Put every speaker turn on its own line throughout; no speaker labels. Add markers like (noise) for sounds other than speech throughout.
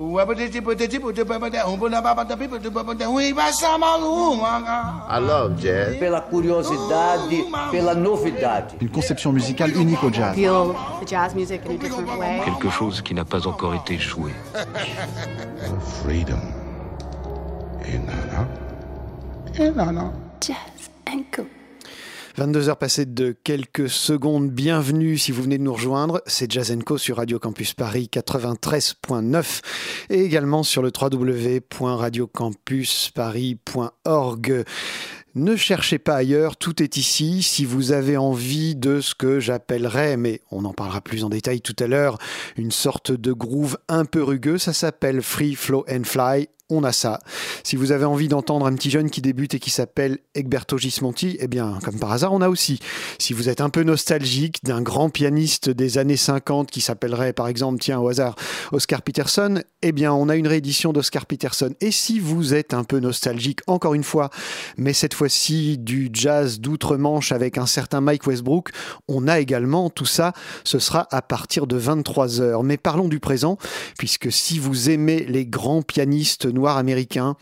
I love jazz.
Pela curiosidade, pela novidade.
Une conception musicale unique au jazz.
Feel the jazz music in a different way.
Quelque chose qui n'a pas encore été joué.
Freedom. Et nana. Et nana.
Jazz and.
22 heures passées de quelques secondes. Bienvenue si vous venez de nous rejoindre. C'est Jazz Co sur Radio Campus Paris 93.9 et également sur le www.radiocampusparis.org. Ne cherchez pas ailleurs, tout est ici. Si vous avez envie de ce que j'appellerais, mais on en parlera plus en détail tout à l'heure, une sorte de groove un peu rugueux, ça s'appelle Free Flow and Fly on a ça. Si vous avez envie d'entendre un petit jeune qui débute et qui s'appelle Egberto Gismonti, eh bien, comme par hasard, on a aussi. Si vous êtes un peu nostalgique d'un grand pianiste des années 50 qui s'appellerait, par exemple, tiens, au hasard, Oscar Peterson, eh bien, on a une réédition d'Oscar Peterson. Et si vous êtes un peu nostalgique, encore une fois, mais cette fois-ci du jazz d'outre-Manche avec un certain Mike Westbrook, on a également tout ça. Ce sera à partir de 23 heures. Mais parlons du présent, puisque si vous aimez les grands pianistes noirs américains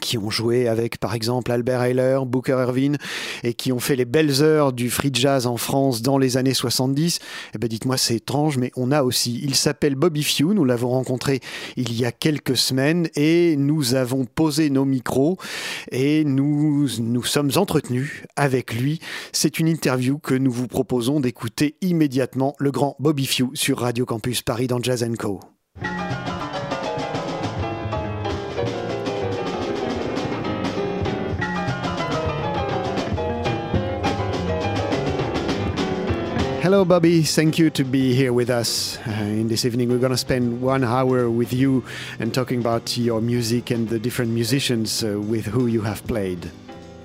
qui ont joué avec par exemple Albert Ayler, Booker Ervin et qui ont fait les belles heures du free jazz en France dans les années 70, eh ben dites-moi c'est étrange mais on a aussi, il s'appelle Bobby Few, nous l'avons rencontré il y a quelques semaines et nous avons posé nos micros et nous nous sommes entretenus avec lui. C'est une interview que nous vous proposons d'écouter immédiatement le grand Bobby Few sur Radio Campus Paris dans Jazz Co. Hello, Bobby. Thank you to be here with us uh, in this evening. We're going to spend one hour with you and talking about your music and the different musicians uh, with who you have played.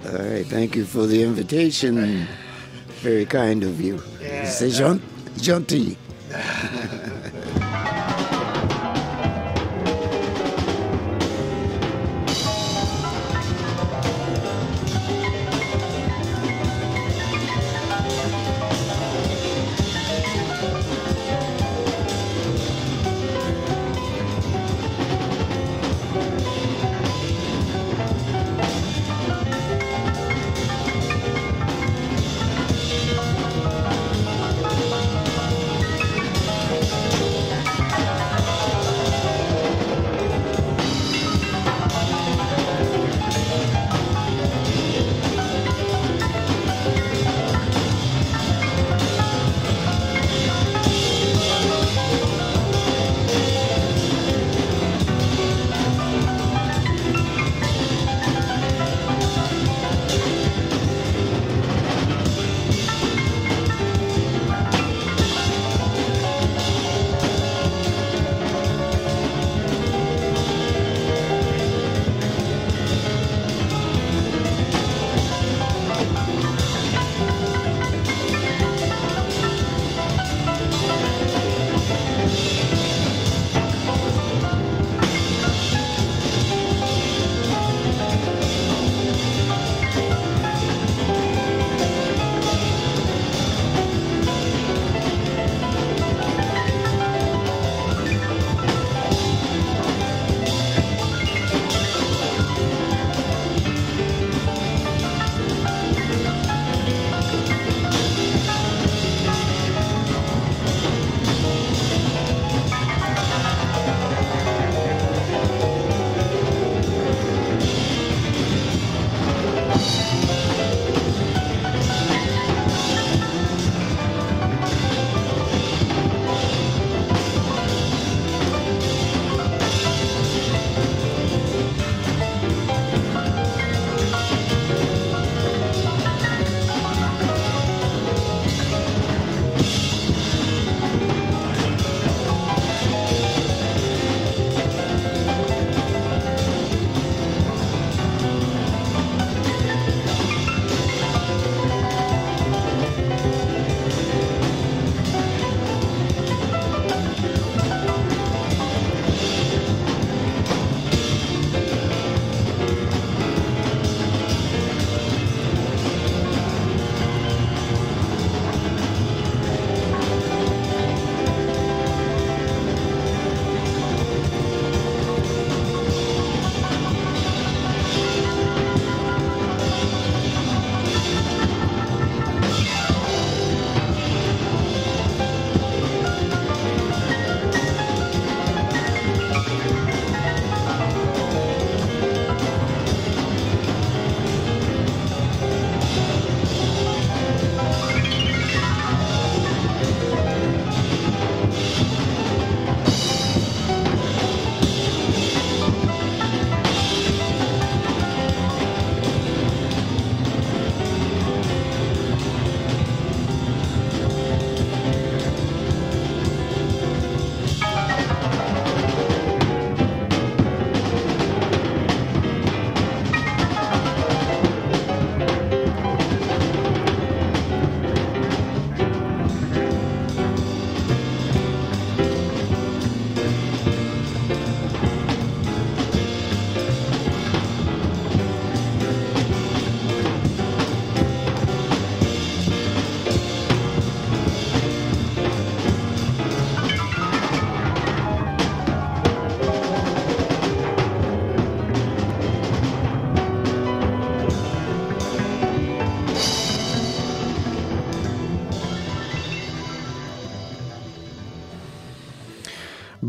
All right. Thank you for the invitation. Very kind of you.
Yeah.
C'est gen- gentil. (laughs)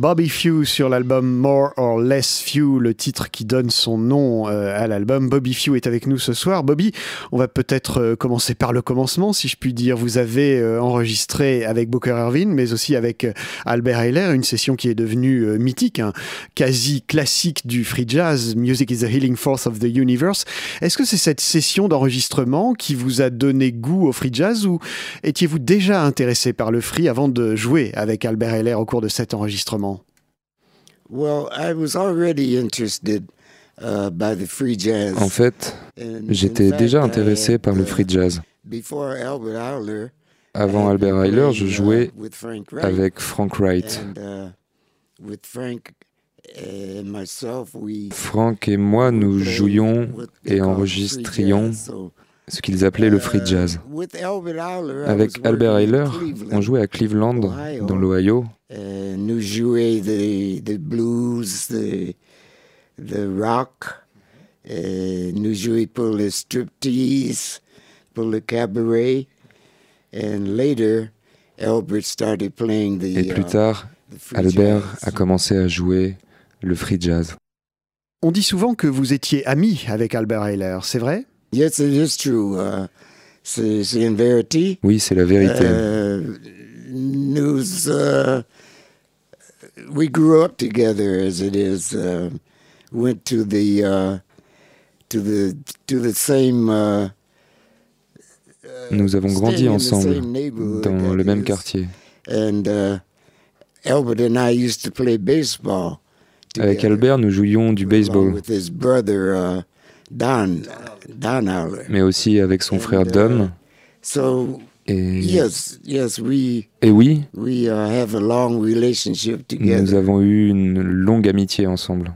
Bobby Few sur l'album More or Less Few, le titre qui donne son nom euh, à l'album. Bobby Few est avec nous ce soir. Bobby, on va peut-être euh, commencer par le commencement, si je puis dire. Vous avez euh, enregistré avec Booker Irvine, mais aussi avec Albert Ayler, une session qui est devenue mythique, hein, quasi classique du free jazz. Music is the healing force of the universe. Est-ce que c'est cette session d'enregistrement qui vous a donné goût au free jazz ou étiez-vous déjà intéressé par le free avant de jouer avec Albert Ayler au cours de cet enregistrement?
En fait, j'étais déjà intéressé par le
uh,
free jazz.
Before Albert Ayler,
Avant Albert Ayler, je
uh,
jouais avec Frank Wright.
Uh, Frank
et moi, nous jouions et enregistrions ce qu'ils appelaient le free jazz. Avec Albert
Cleveland.
on jouait à Cleveland, dans l'Ohio.
Euh, nous jouer the, the blues, the, the rock. Euh, nous jouer pour le striptease, pour le cabaret. And later, Albert started playing the,
Et plus
uh,
tard, Albert
jazz.
a commencé à jouer le free jazz.
On dit souvent que vous étiez ami avec Albert Ayler, c'est vrai?
Yes, it is true. Uh, c'est une vérité.
Oui, c'est la vérité.
Uh, nous, uh, we grew up together, as it is. Uh, went to the uh, to the to the same. Uh,
Nous avons grandi ensemble
same neighborhood,
dans le même quartier.
And uh, Albert and I used to play baseball.
Avec Albert, nous jouions du baseball,
with his brother uh, Don Don Howler.
mais aussi avec son
And,
frère
uh,
Dom.
So
Et,
yes, yes, we
et oui,
we uh, have a long relationship
nous
together.
avons eu une longue amitié ensemble.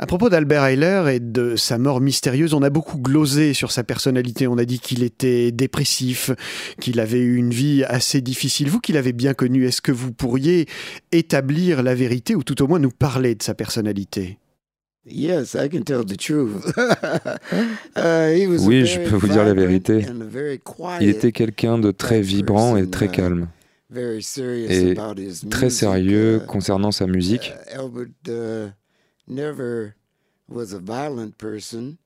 À propos d'Albert Ayler et de sa mort mystérieuse, on a beaucoup glosé sur sa personnalité. On a dit qu'il était dépressif, qu'il avait eu une vie assez difficile. Vous qui l'avez bien connu, est-ce que vous pourriez établir la vérité ou tout au moins nous parler de sa personnalité?
Yes, I can tell the truth. (laughs) Uh, he was a
Oui, je
very
peux vous dire la
vibrant
vérité. Il était quelqu'un de très vibrant et très calme,
very serious
et très
music.
sérieux
Uh,
concernant sa musique.
uh, Albert uh, never was a violent person.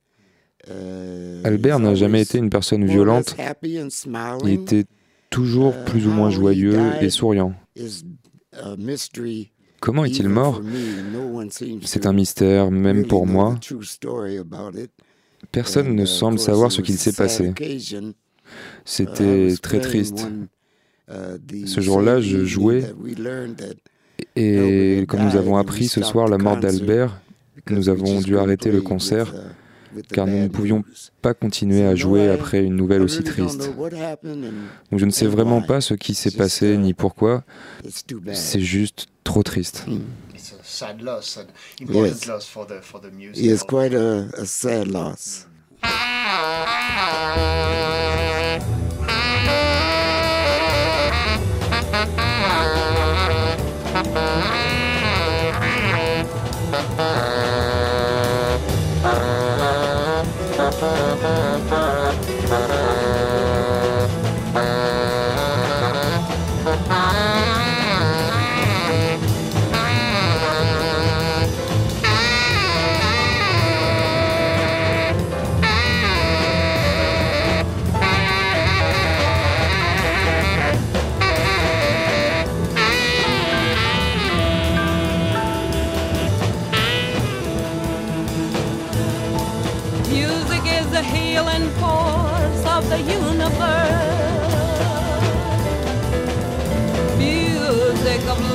Uh,
Albert
he's
n'a jamais
always
été une personne violente.
less happy and
Il
smiling.
était toujours
Uh,
plus ou moins joyeux et souriant. Comment est-il mort? C'est un mystère, même pour moi. Personne ne semble savoir ce qu'il s'est passé. C'était très triste. Ce jour-là, je jouais Et comme nous avons appris ce soir la mort d'Albert, nous avons dû arrêter le concert car nous ne pouvions pas continuer à
So,
jouer après une nouvelle aussi triste.
know what happened and
Donc je ne sais vraiment pas ce qui s'est
Just,
passé ni pourquoi,
It's too bad.
c'est juste trop triste.
Mm.
It's a sad loss, an
Yes.
loss for the for the music.
It's quite a, a sad loss.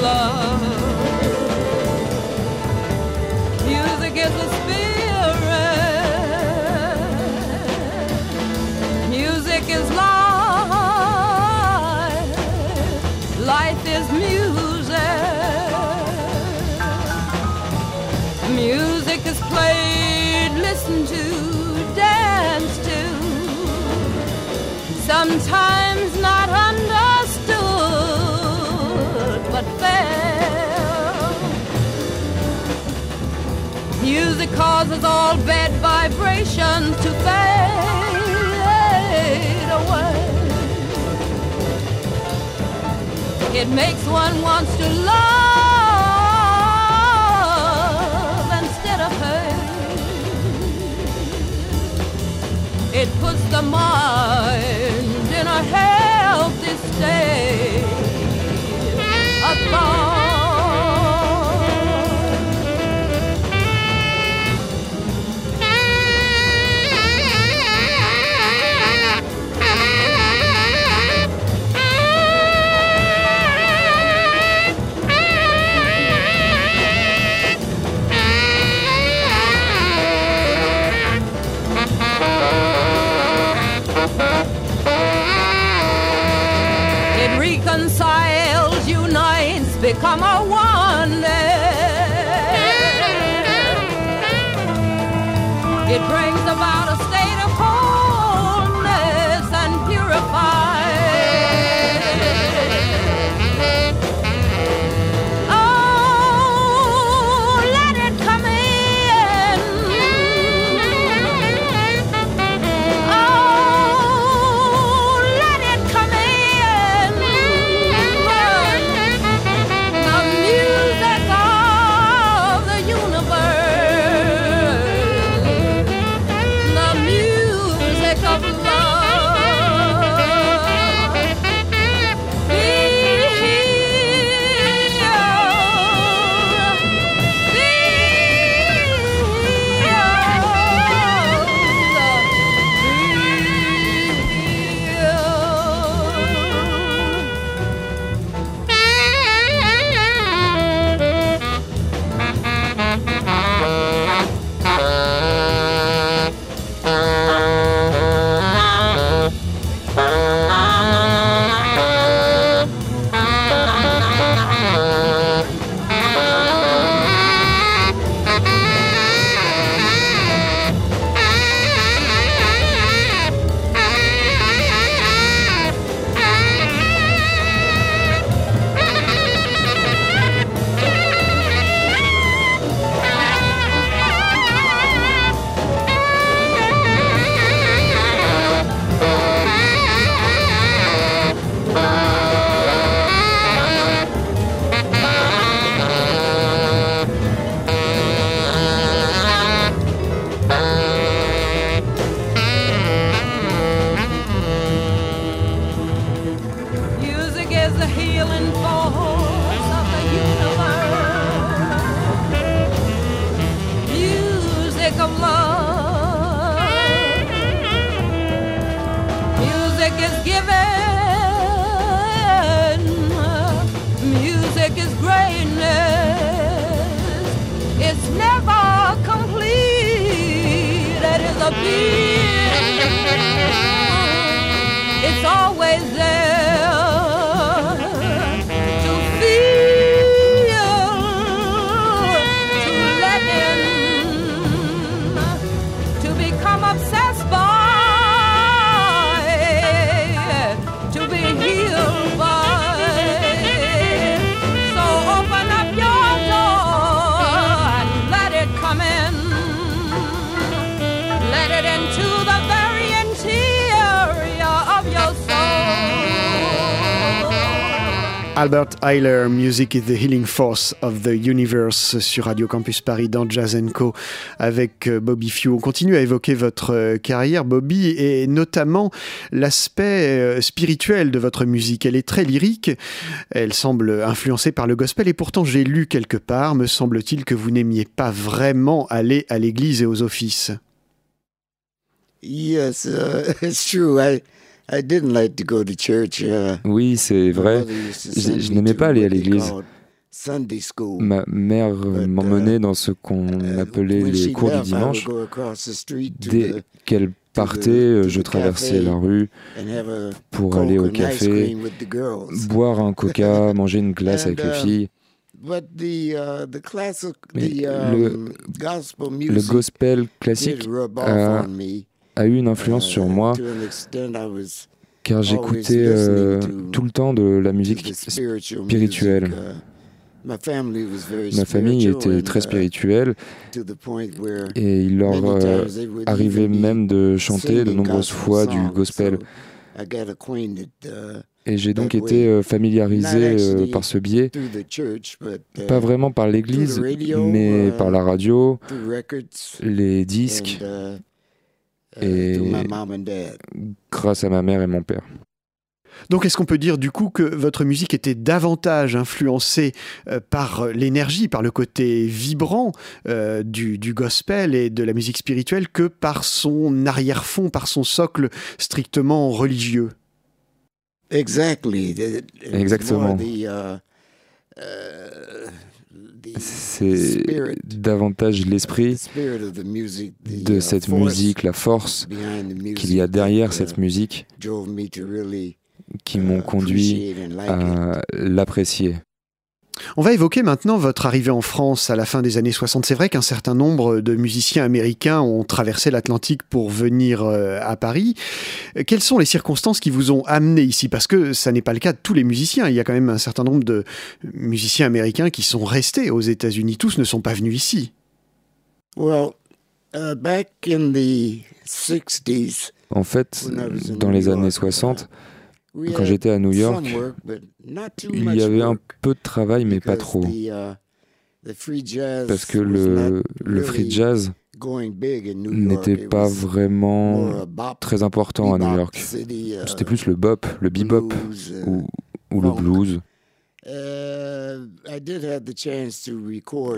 Love. Music is the spirit. Music is life. Life is music. Music is played, listened to, danced to. Sometimes not causes all bad vibrations to fade away. It makes one wants to love instead of hate. It puts the mind in a healthy state of thought. come on.
Albert Eiler, Music is the Healing Force of the Universe sur Radio Campus Paris dans Jazz Co avec euh, Bobby Few. On continue à évoquer votre euh, carrière, Bobby, et notamment l'aspect euh, spirituel de votre musique. Elle est très lyrique, elle semble influencée par le gospel, et pourtant j'ai lu quelque part, me semble-t-il, que vous n'aimiez pas vraiment aller à l'église et aux offices.
Yes, (laughs) it's true. I didn't like to go to church. Uh,
Oui, c'est vrai. Je- n'aimais pas aller à l'église.
called Sunday school.
Ma mère m'emmenait dans ce qu'on
Uh,
appelait les cours du dimanche. Dès qu'elle partait,
to
euh, je traversais la rue
and have a
pour aller au café, boire un coca, (laughs) manger une glace avec les
um,
filles.
Uh,
Mais
the
le-
um, gospel
Le gospel classique a. a eu une influence
uh,
sur moi car j'écoutais euh, tout le temps de la musique spirituelle.
uh,
Ma famille était très
uh,
spirituelle
where
et il leur euh, arrivait même de chanter de nombreuses fois du gospel.
Uh,
Et j'ai donc été euh, familiarisé euh, par ce biais,
through the church, but uh,
pas vraiment par l'église,
radio,
mais
uh,
par la radio,
through records
les disques,
uh, uh,
et
through my mom and dad.
grâce à ma mère et mon père.
Donc est-ce qu'on peut dire du coup que votre musique était davantage influencée euh, par euh, l'énergie, par le côté vibrant euh, du, du gospel et de la musique spirituelle que par son arrière-fond, par son socle strictement religieux?
Exactly.
Exactement.
the, uh, uh,
C'est davantage l'esprit de cette musique, la force qu'il y a derrière cette musique qui m'ont conduit à l'apprécier.
On va évoquer maintenant votre arrivée en France à la fin des années 60. C'est vrai qu'un certain nombre de musiciens américains ont traversé l'Atlantique pour venir euh, à Paris. Euh, Quelles sont les circonstances qui vous ont amené ici? Parce que ça n'est pas le cas de tous les musiciens. Il y a quand même un certain nombre de musiciens américains qui sont restés aux États-Unis. Tous ne sont pas venus ici.
Well, uh, back in the 60s,
En fait, dans les
York,
années
uh,
60,
we
quand j'étais à New York, il y avait un peu de travail, mais pas
because
trop.
uh, the free jazz
Parce que le, le free jazz n'était
It
pas vraiment très important à New York.
uh,
C'était plus le bop, le bebop
uh,
ou, ou le blues.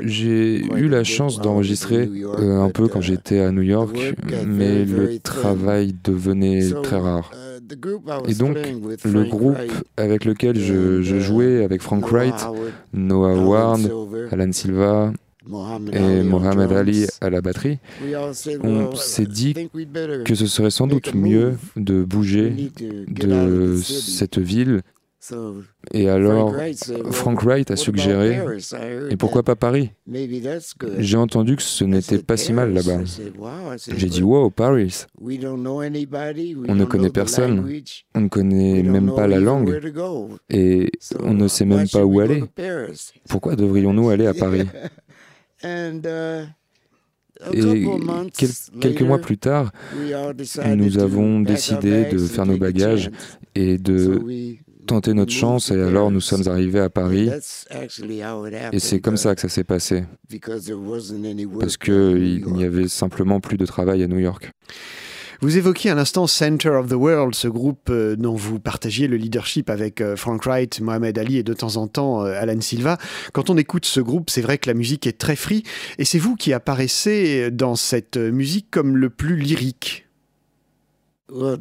J'ai eu la chance d'enregistrer euh, un peu quand j'étais à New York, mais le travail devenait très rare. Et donc, le groupe avec lequel je,
uh,
jouais, avec Frank Wright, Noah Ward, Alan Silva et Mohamed Ali à la batterie, on s'est dit que ce serait sans doute mieux de bouger de cette ville. Et alors,
Frank Wright
a suggéré, et pourquoi pas Paris? J'ai entendu que ce n'était pas si mal là-bas. J'ai dit, wow, Paris.
we don't know anybody, we
On ne connaît personne. On ne connaît même pas la langue et on ne sait même pas où aller. Pourquoi devrions-nous aller à Paris? (laughs)
And, uh, a
Et quel- quelques mois plus tard, nous avons décidé de faire nos bagages et de tenter notre chance et alors nous
Paris.
sommes arrivés à Paris
That's actually how it
et c'est
happened,
comme ça que ça s'est passé
because there wasn't any work
parce
in New
qu'il n'y
York.
avait simplement plus de travail à New York.
Vous évoquiez à l'instant Center of the World, ce groupe euh, dont vous partagiez le leadership avec euh, Frank Wright, Mohamed Ali et de temps en temps euh, Alan Silva. Quand on écoute ce groupe, c'est vrai que la musique est très free et c'est vous qui apparaissez dans cette musique comme le plus lyrique.
Well,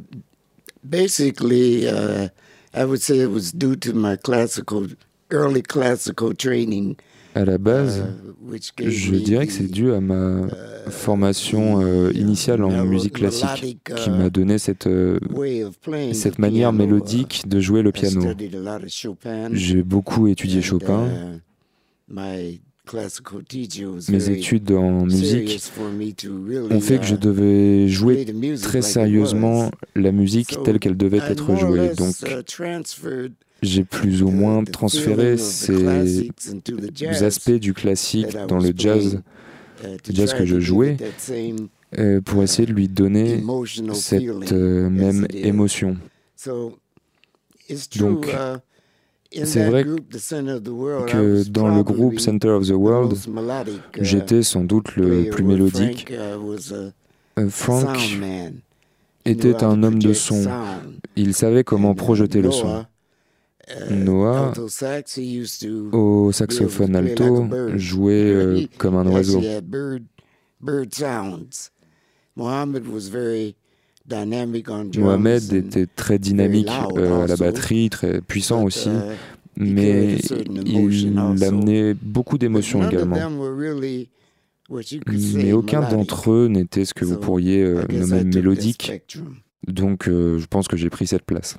basically, uh, I would say it was due to my classical, early classical training.
À la base,
uh,
je dirais que c'est dû à ma
uh,
formation
uh,
initiale en musique classique qui m'a donné cette, euh, cette manière mélodique de jouer le piano. J'ai beaucoup étudié Chopin. Mes études en musique ont fait que je
uh,
devais jouer très sérieusement la musique telle qu'elle devait
I
être jouée. Donc
uh,
j'ai plus ou moins transféré
feeling of the
ces aspects du classique dans le jazz
uh, to
jazz que je jouais, euh, pour essayer de lui donner cette euh, même émotion. Donc, c'est vrai Que dans le groupe Center of the World,
uh,
j'étais sans doute le plus mélodique.
Frank, uh,
Euh, était un homme de son. Il savait comment
uh,
projeter le son.
Noah,
Au saxophone alto, jouait euh, comme un oiseau.
Mohammed
Mohamed était très dynamique euh, à la batterie, très puissant aussi,
uh,
mais il amenait beaucoup d'émotions également. Mais aucun d'entre eux n'était ce que vous pourriez euh, nommer mélodique, donc euh, je pense que j'ai pris cette place.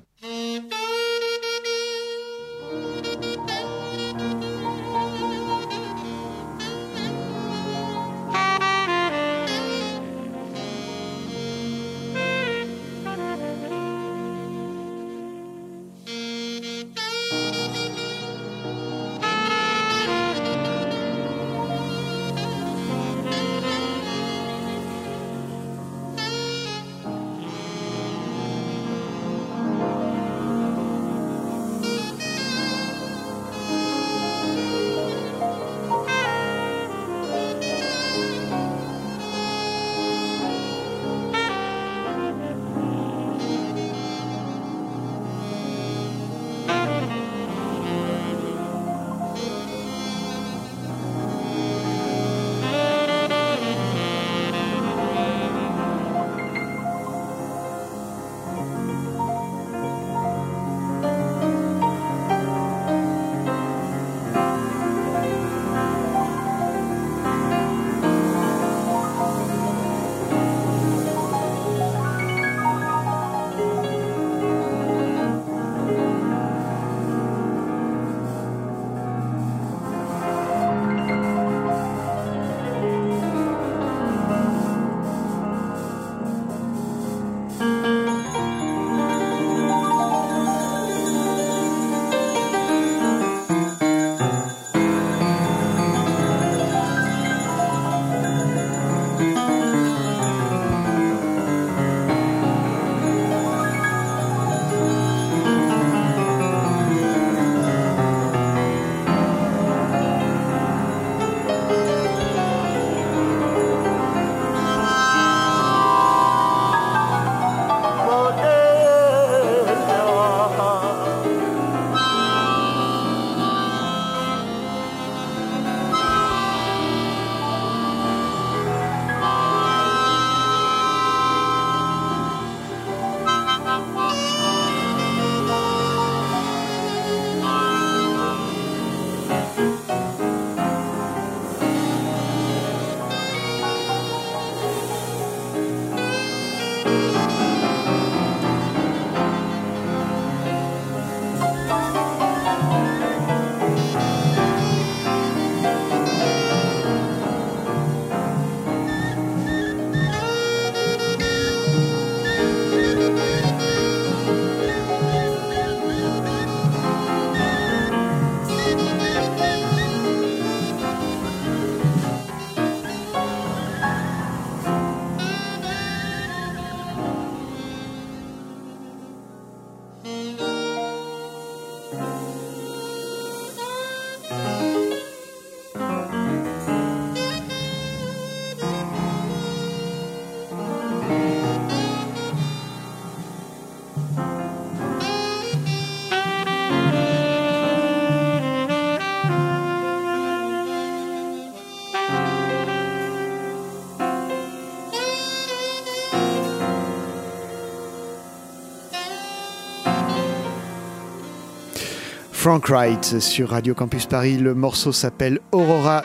Frank Wright sur Radio Campus Paris. Le morceau s'appelle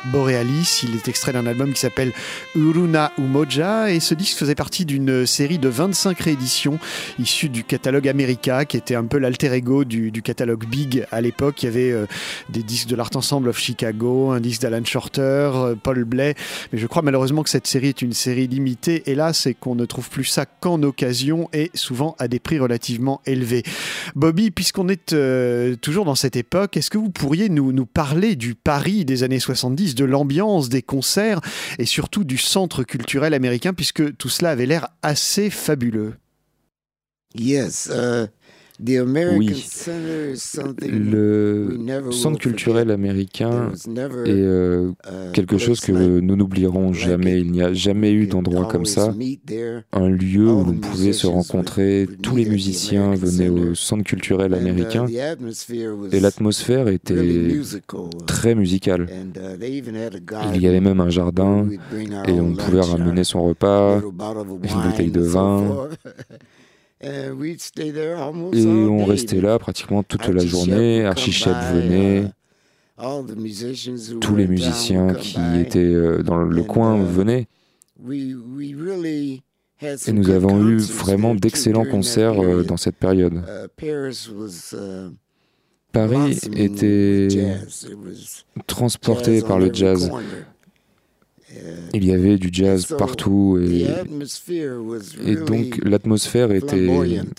Borealis. Il est extrait d'un album qui s'appelle Uruna Umoja et ce disque faisait partie d'une série de 25 rééditions issues du catalogue America qui était un peu l'alter ego du, catalogue Big à l'époque. Il y avait euh, des disques de l'Art Ensemble of Chicago, un disque d'Alan Shorter, euh, Paul Blais. Mais je crois malheureusement que cette série est une série limitée et c'est qu'on ne trouve plus ça qu'en occasion et souvent à des prix relativement élevés. Bobby, puisqu'on est euh, toujours dans cette époque, est-ce que vous pourriez nous parler du Paris des années 70, de l'ambiance des concerts et surtout du centre culturel américain, puisque tout cela avait l'air assez fabuleux.
Yes, uh, American
Oui.
Center is something we
Le centre culturel américain est euh,
a
quelque chose que nous n'oublierons jamais. Il n'y a jamais eu d'endroit comme ça, un lieu où l'on
the
pouvait se rencontrer. Tous les musiciens venaient au centre culturel
uh,
américain et l'atmosphère était
uh,
très musicale.
uh,
Il
garden
y avait même un jardin et on pouvait ramener son repas une bouteille de vin. (laughs)
almost
et on restait là pratiquement toute la journée.
By,
venait,
uh,
tous les musiciens qui étaient euh, dans le coin
uh,
venaient. Et nous avons eu vraiment d'excellents concerts euh, dans cette période.
Uh, Paris
était transporté par le jazz.
Uh,
Il y avait du jazz partout et, donc l'atmosphère était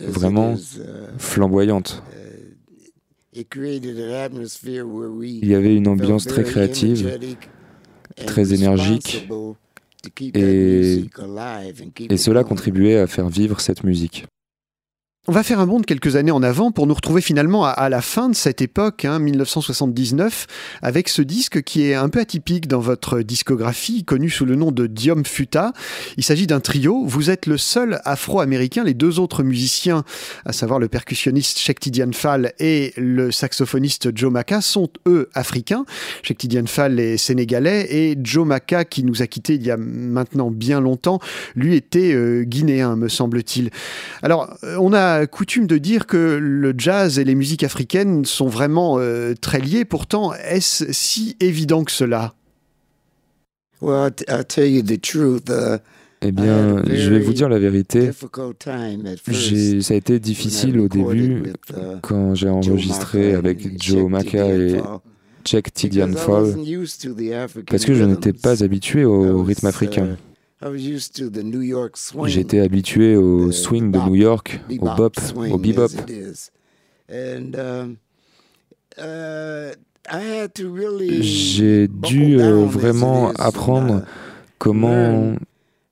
vraiment
uh,
flamboyante.
we
Il y avait une ambiance très créative, très énergique, et, cela contribuait à faire vivre cette musique.
On va faire un bond de quelques années en avant pour nous retrouver finalement à, la fin de cette époque, hein, 1979, avec ce disque qui est un peu atypique dans votre discographie, connu sous le nom de Diom Futa. Il s'agit d'un trio. Vous êtes le seul afro-américain. Les deux autres musiciens, à savoir le percussionniste Shekti Fall et le saxophoniste Joe Maka, sont eux africains. Shekti Fall est sénégalais et Joe Maka, qui nous a quittés il y a maintenant bien longtemps, lui était euh, guinéen, me semble-t-il. Alors, euh, on a coutume de dire que le jazz et les musiques africaines sont vraiment euh, très liés. Pourtant, est-ce si évident que cela?
Well, I'll, t- I'll tell you the truth. Uh,
Eh bien, je vais vous dire la vérité.
difficult time at first.
J'ai, ça a été difficile au début
uh,
quand j'ai enregistré avec Joe Maka et
because I
Fall parce que je n'étais pas habitué au rythme africain.
I was used to the New York swing,
J'étais habitué au swing de New York, au bop, au bebop.
um, uh,
J'ai dû euh, vraiment apprendre comment
learn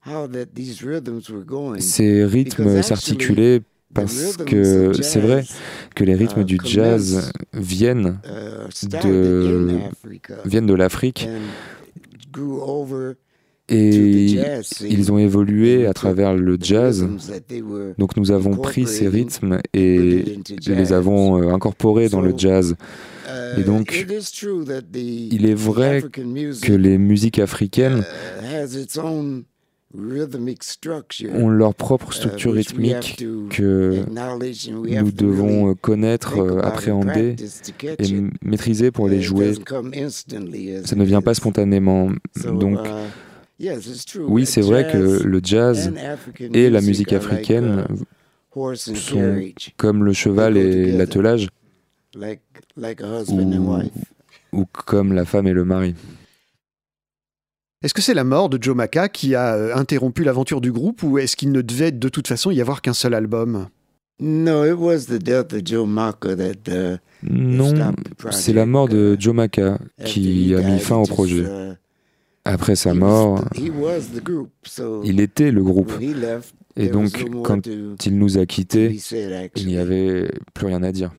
how that these rhythms were going.
ces rythmes s'articulaient
The
parce que c'est vrai que les rythmes
uh,
du jazz viennent
uh,
de, viennent de l'Afrique et ils ont évolué à travers le jazz.
were
Donc nous avons pris ces rythmes et les avons euh, incorporés dans le jazz.
Uh,
Et donc, Il est vrai que les musiques africaines
uh, has its own rhythmic structure,
ont leur propre
uh,
structure rythmique que nous devons euh, connaître, euh, appréhender et maîtriser pour les jouer. Ça ne vient pas spontanément. Donc
uh,
oui,
Uh,
c'est vrai que
jazz
le jazz
and African
et la
music
musique
are like,
africaine
uh, horse and
sont
carriage,
comme le cheval et l'attelage.
Like like a husband and
ou, comme la femme et le mari.
Est-ce que c'est la mort de Joe Maka qui a euh, interrompu l'aventure du groupe ou est-ce qu'il ne devait de toute façon y avoir qu'un seul album?
No, it was the death of Joe Maka that uh,
Non, c'est la mort de
Uh,
Joe Maka
after
qui a mis fin au projet. Après sa mort, il était le groupe. Et donc, quand il nous a quittés, il n'y avait plus rien à dire.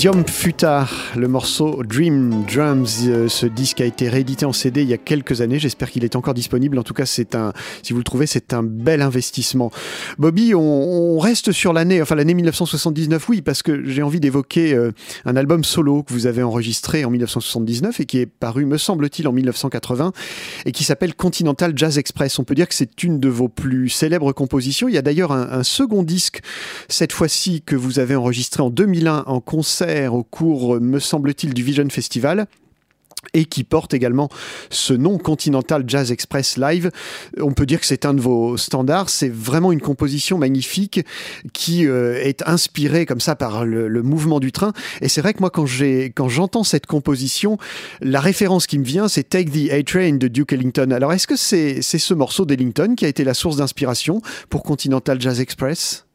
Diom Futar, le morceau Dream Drums. Euh, ce disque a été réédité en CD il y a quelques années. J'espère qu'il est encore disponible. En tout cas, c'est un, si vous le trouvez, c'est un bel investissement. Bobby, on, on reste sur l'année, enfin l'année 1979, oui, parce que j'ai envie d'évoquer euh, un album solo que vous avez enregistré en 1979 et qui est paru, me semble-t-il, en 1980 et qui s'appelle Continental Jazz Express. On peut dire que c'est une de vos plus célèbres compositions. Il y a d'ailleurs un, un second disque, cette fois-ci, que vous avez enregistré en 2001 en concert au cours, me semble-t-il, du Vision Festival et qui porte également ce nom Continental Jazz Express Live. On peut dire que c'est un de vos standards. C'est vraiment une composition magnifique qui euh, est inspirée comme ça par le, mouvement du train. Et c'est vrai que moi, quand j'entends cette composition, la référence qui me vient, c'est Take the A Train de Duke Ellington. Alors, est-ce que c'est ce morceau d'Ellington qui a été la source d'inspiration pour Continental Jazz Express?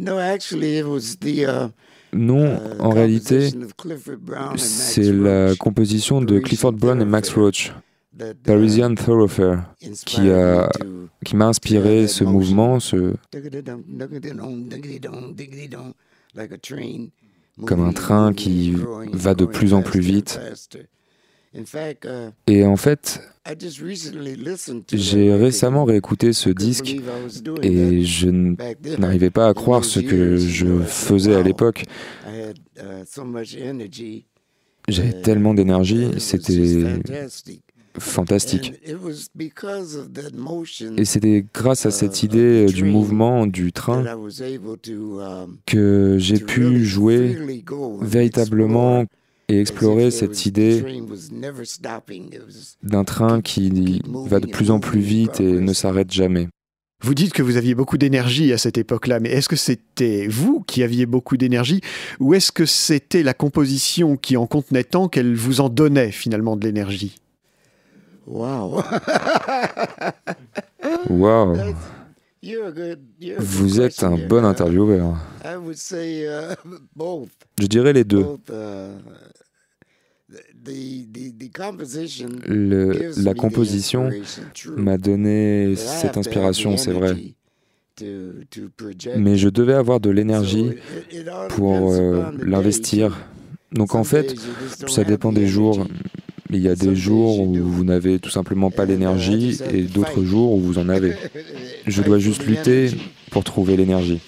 No, actually, it was the. Uh,
Non,
uh,
en réalité, c'est la composition de Clifford Brown et Max Roach, Parisian Thoroughfare, qui, a, m'a inspiré ce mouvement, ce, Comme un train qui va de plus en plus vite. Et en fait,
I just recently listened to that
j'ai récemment réécouté ce disque et je n'arrivais pas à croire ce que je faisais à l'époque.
Uh.
J'avais
Uh,
tellement d'énergie, c'était
fantastic.
fantastique.
And it was because of that motion
Et c'était grâce à cette
uh,
idée
the
du mouvement du
that
train
I was able to, um,
que j'ai pu jouer véritablement et explorer cette idée d'un train qui va de plus en plus vite et ne s'arrête jamais.
Vous dites que vous aviez beaucoup d'énergie à cette époque-là, mais est-ce que c'était vous qui aviez beaucoup d'énergie ou est-ce que c'était la composition qui en contenait tant qu'elle vous en donnait finalement de l'énergie?
Wow. (laughs)
Waouh,
good
vous êtes un bon
Uh,
intervieweur.
I would say uh, both.
Je dirais les deux.
Both. uh, the, the, the composition
Le- la composition m'a donné cette inspiration, c'est vrai. Mais je devais avoir de l'énergie pour euh, l'investir. Donc en fait, ça dépend des jours. Il y a des jours où vous n'avez tout simplement pas l'énergie et d'autres jours où vous en avez. (laughs) Je dois juste lutter pour trouver l'énergie.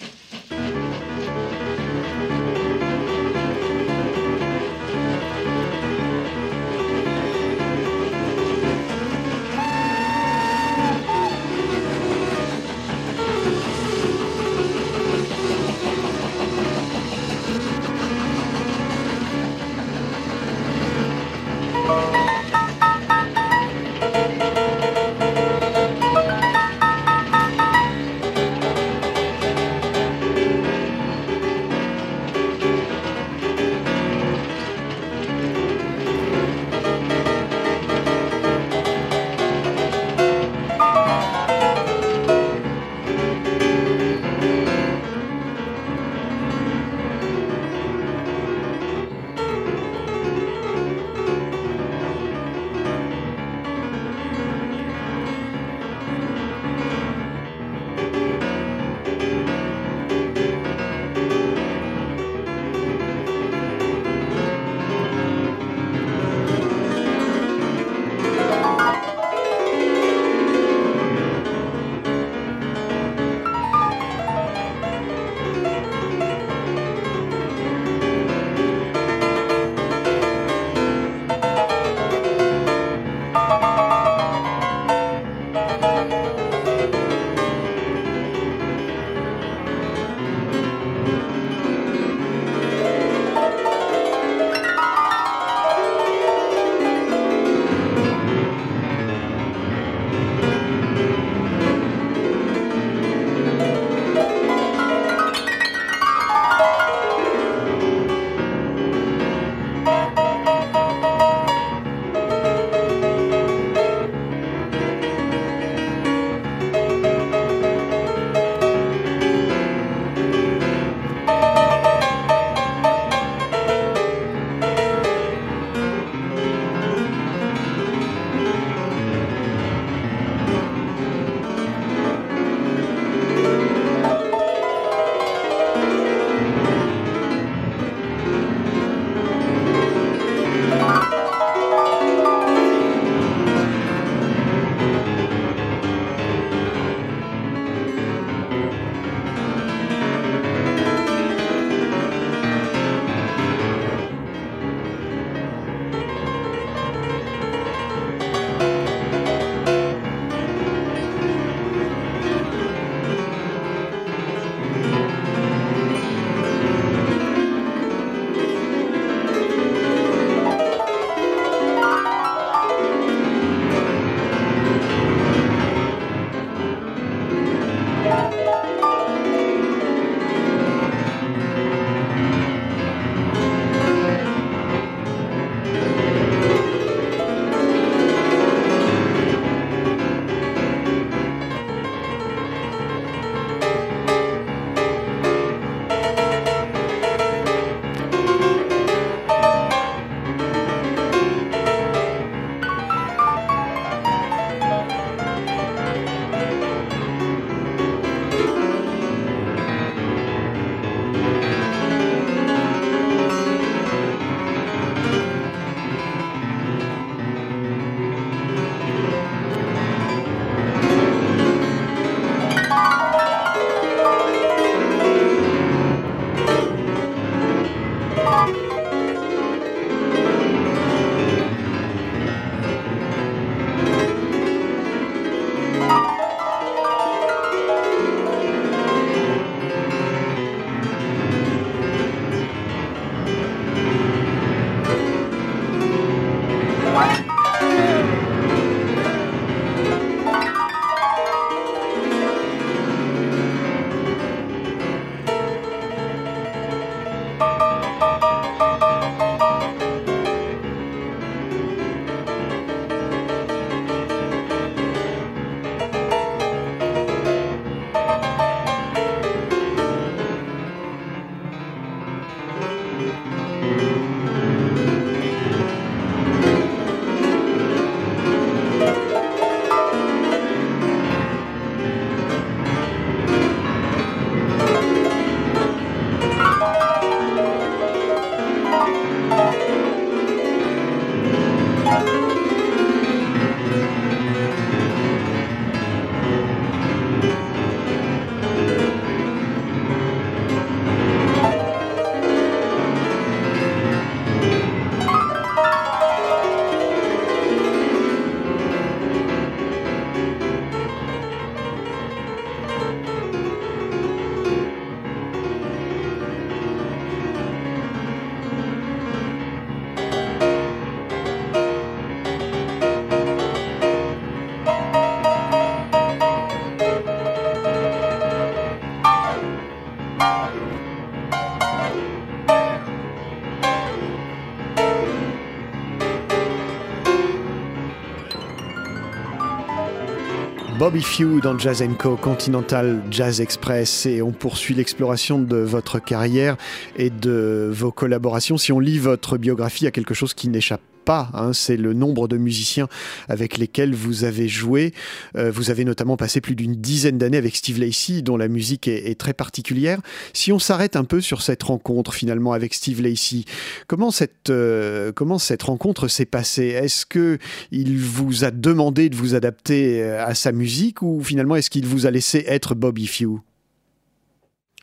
Bobby Few dans Jazz Co, Continental Jazz Express et on poursuit l'exploration de votre carrière et de vos collaborations. Si on lit votre biographie, il y a quelque chose qui n'échappe pas, hein, c'est le nombre de musiciens avec lesquels vous avez joué. Euh, vous avez notamment passé plus d'une dizaine d'années avec Steve Lacey, dont la musique est, est très particulière. Si on s'arrête un peu sur cette rencontre finalement avec Steve Lacey, comment cette, euh, comment cette rencontre s'est passée? Est-ce que il vous a demandé de vous adapter euh, à sa musique ou finalement est-ce qu'il vous a laissé être Bobby Few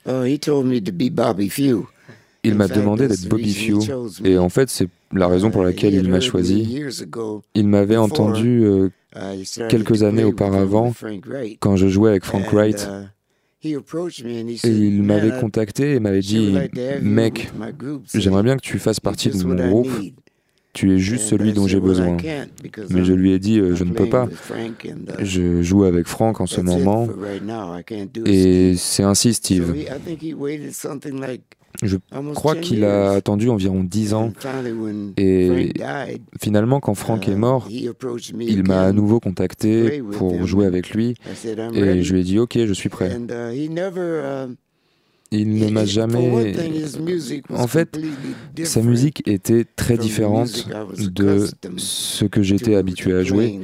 Oh, he told me to be Bobby Few.
Il m'a demandé d'être Bobby Few, et en fait, c'est la raison pour laquelle il m'a choisi. Il m'avait entendu euh, quelques années auparavant, quand je jouais avec Frank Wright, et il m'avait contacté et m'avait dit Mec, j'aimerais bien que tu fasses partie de mon groupe. Tu es juste celui dont j'ai besoin. Mais je lui ai dit, euh, je ne peux pas. Je joue avec Frank en ce moment. Et c'est ainsi, Steve. Je crois qu'il a attendu environ 10 ans. Et finalement, quand Frank est mort, il m'a à nouveau contacté pour jouer avec lui. Et je lui ai dit, OK, je suis prêt. Il ne m'a jamais... En fait, sa musique était très différente de ce que j'étais habitué à jouer.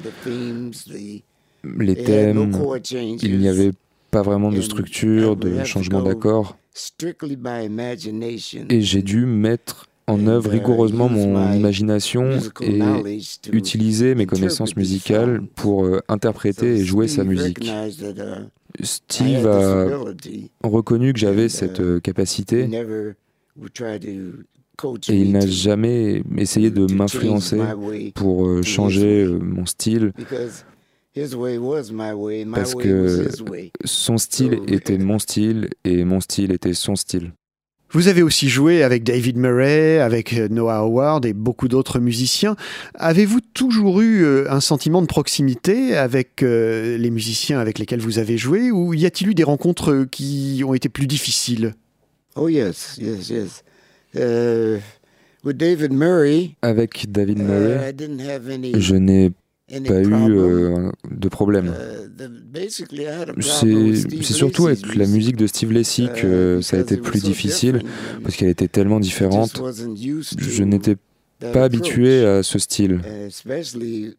Les thèmes, il n'y avait pas vraiment de structure, de changement d'accord. Et j'ai dû mettre en œuvre rigoureusement mon imagination et utiliser mes connaissances musicales pour euh, interpréter et jouer sa musique. Steve a reconnu que j'avais cette euh, capacité et il n'a jamais essayé de m'influencer pour euh, changer mon style parce que son style était mon style et mon style était son style.
Vous avez aussi joué avec David Murray, avec Noah Howard et beaucoup d'autres musiciens. Avez-vous toujours eu euh, un sentiment de proximité avec euh, les musiciens avec lesquels vous avez joué ou y a-t-il eu des rencontres qui ont été plus difficiles?
Oh yes, yes, yes. Uh, with David Murray,
Avec David
uh,
Murray,
I didn't have any
je n'ai
any
pas eu euh, de problème.
Uh,
C'est surtout avec la musique de Steve Lacy
uh,
que ça a été plus difficile, parce qu'elle était tellement différente. Je n'étais pas habitué à ce style.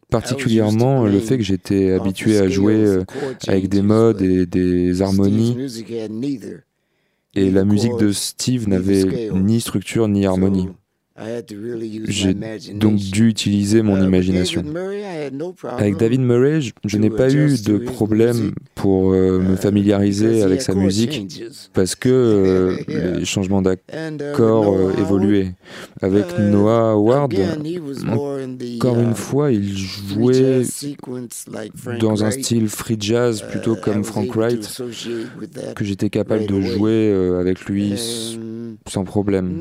Particulièrement le fait que j'étais habitué à jouer euh, avec des modes et des harmonies, et la musique de Steve n'avait ni structure ni harmonie.
So, I had to really use my
J'ai
imagination.
donc dû utiliser mon
Uh,
imagination. Avec David Murray, je, je n'ai pas eu de problème pour euh, me
uh,
familiariser avec sa musique parce que (laughs) euh, les changements
uh,
d'accords
Noah
euh, évoluaient. Avec Noah Howard, encore une fois, il
free
jouait dans un
Wright.
style free jazz plutôt
I
comme
was
Frank Wright que j'étais capable de jouer avec lui sans problème.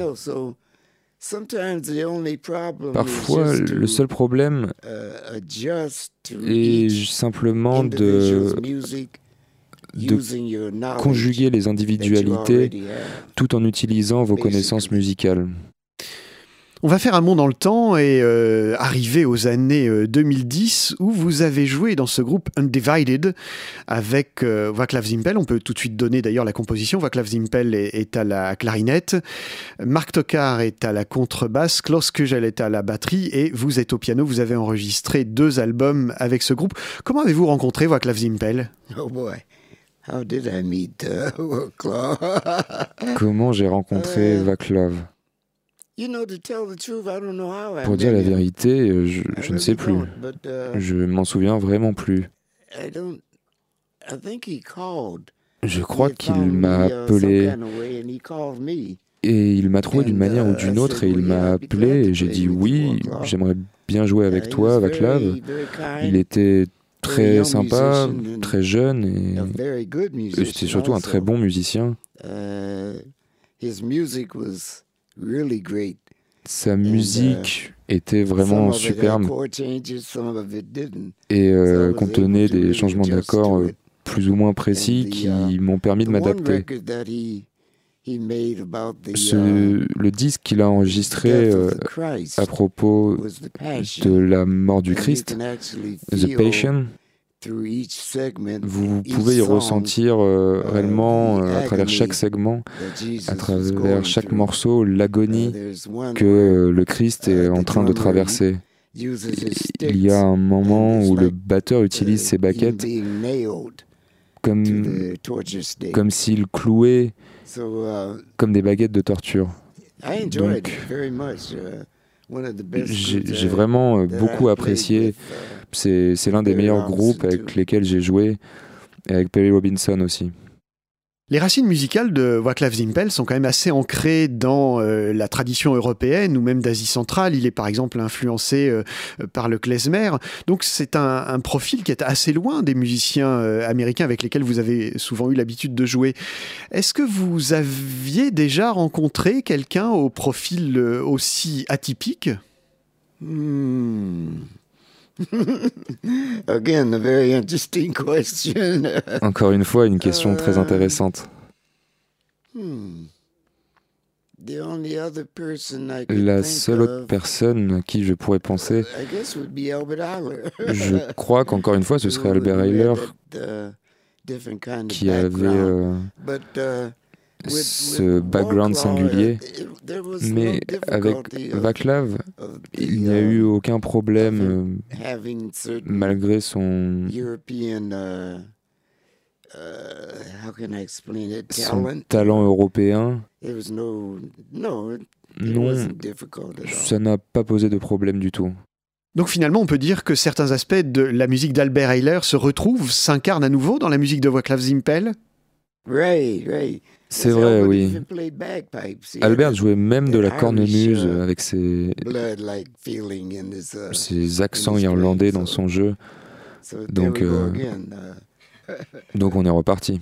Parfois, le seul problème
uh,
est simplement de, conjuguer les individualités tout en utilisant vos connaissances musicales.
On va faire un bond dans le temps et euh, arriver aux années euh, 2010 où vous avez joué dans ce groupe Undivided avec euh, Vaclav Zimpel. On peut tout de suite donner d'ailleurs la composition. Vaclav Zimpel est, est à la clarinette, Marc Tokar est à la contrebasse, Klaus Kugel est à la batterie et vous êtes au piano. Vous avez enregistré deux albums avec ce groupe. Comment avez-vous rencontré Vaclav Zimpel?
Oh boy, how did I meet (laughs) uh, Claude?
Comment j'ai rencontré
Euh,
Vaclav? Pour dire la vérité, euh, je, ne sais plus.
uh,
Je m'en souviens vraiment plus.
I don't. I think he called.
Je
He
crois qu'il
found
m'a
me, uh,
appelé
kind of way, and he called me.
et il m'a trouvé d'une manière ou
uh,
d'une autre et il
"Well,
m'a appelé et j'ai dit oui,
Vaclav."
j'aimerais bien jouer avec
he
toi,
was
Vaclav. Il était
very
très sympa, très jeune et
a very good
et
musician
c'était surtout un très bon musicien.
Uh.
Sa musique était vraiment superbe et euh, contenait des changements d'accords plus ou moins précis qui
uh,
m'ont permis de m'adapter.
he
le disque qu'il a enregistré euh, à propos de la mort du Christ, The Passion, vous pouvez y ressentir euh, réellement euh, à travers chaque segment, à travers chaque morceau, l'agonie que le Christ est en train de traverser. Il y a un moment où le batteur utilise ses baquettes comme, comme s'il clouait comme des baguettes de torture. Donc, j'ai vraiment euh, beaucoup apprécié. C'est l'un des meilleurs groupes avec lesquels j'ai joué, et avec Perry Robinson aussi.
Les racines musicales de Waclav Zimpel sont quand même assez ancrées dans euh, la tradition européenne ou même d'Asie centrale. Il est par exemple influencé euh, par le klezmer. Donc c'est un, profil qui est assez loin des musiciens euh, américains avec lesquels vous avez souvent eu l'habitude de jouer. Est-ce que vous aviez déjà rencontré quelqu'un au profil aussi atypique?
Hmm. (laughs) Again, a very interesting question. (laughs)
Encore une fois, une question très euh, intéressante.
Hmm.
La seule autre personne à qui je pourrais penser, (laughs) je crois qu'encore une fois, ce serait Albert Eiler qui avait euh, ce background singulier, mais avec Vaclav, il n'y a eu aucun problème euh, malgré son, son talent? européen. Non, ça n'a pas posé de problème du tout.
Donc finalement, on peut dire que certains aspects de la musique d'Albert Eiler se retrouvent, s'incarnent à nouveau dans la musique de Vaclav Zimpel?
C'est vrai, oui. Albert jouait même de la cornemuse uh, avec ses, uh, ses accents irlandais dans son jeu. Donc, euh, uh. (laughs) donc on est reparti.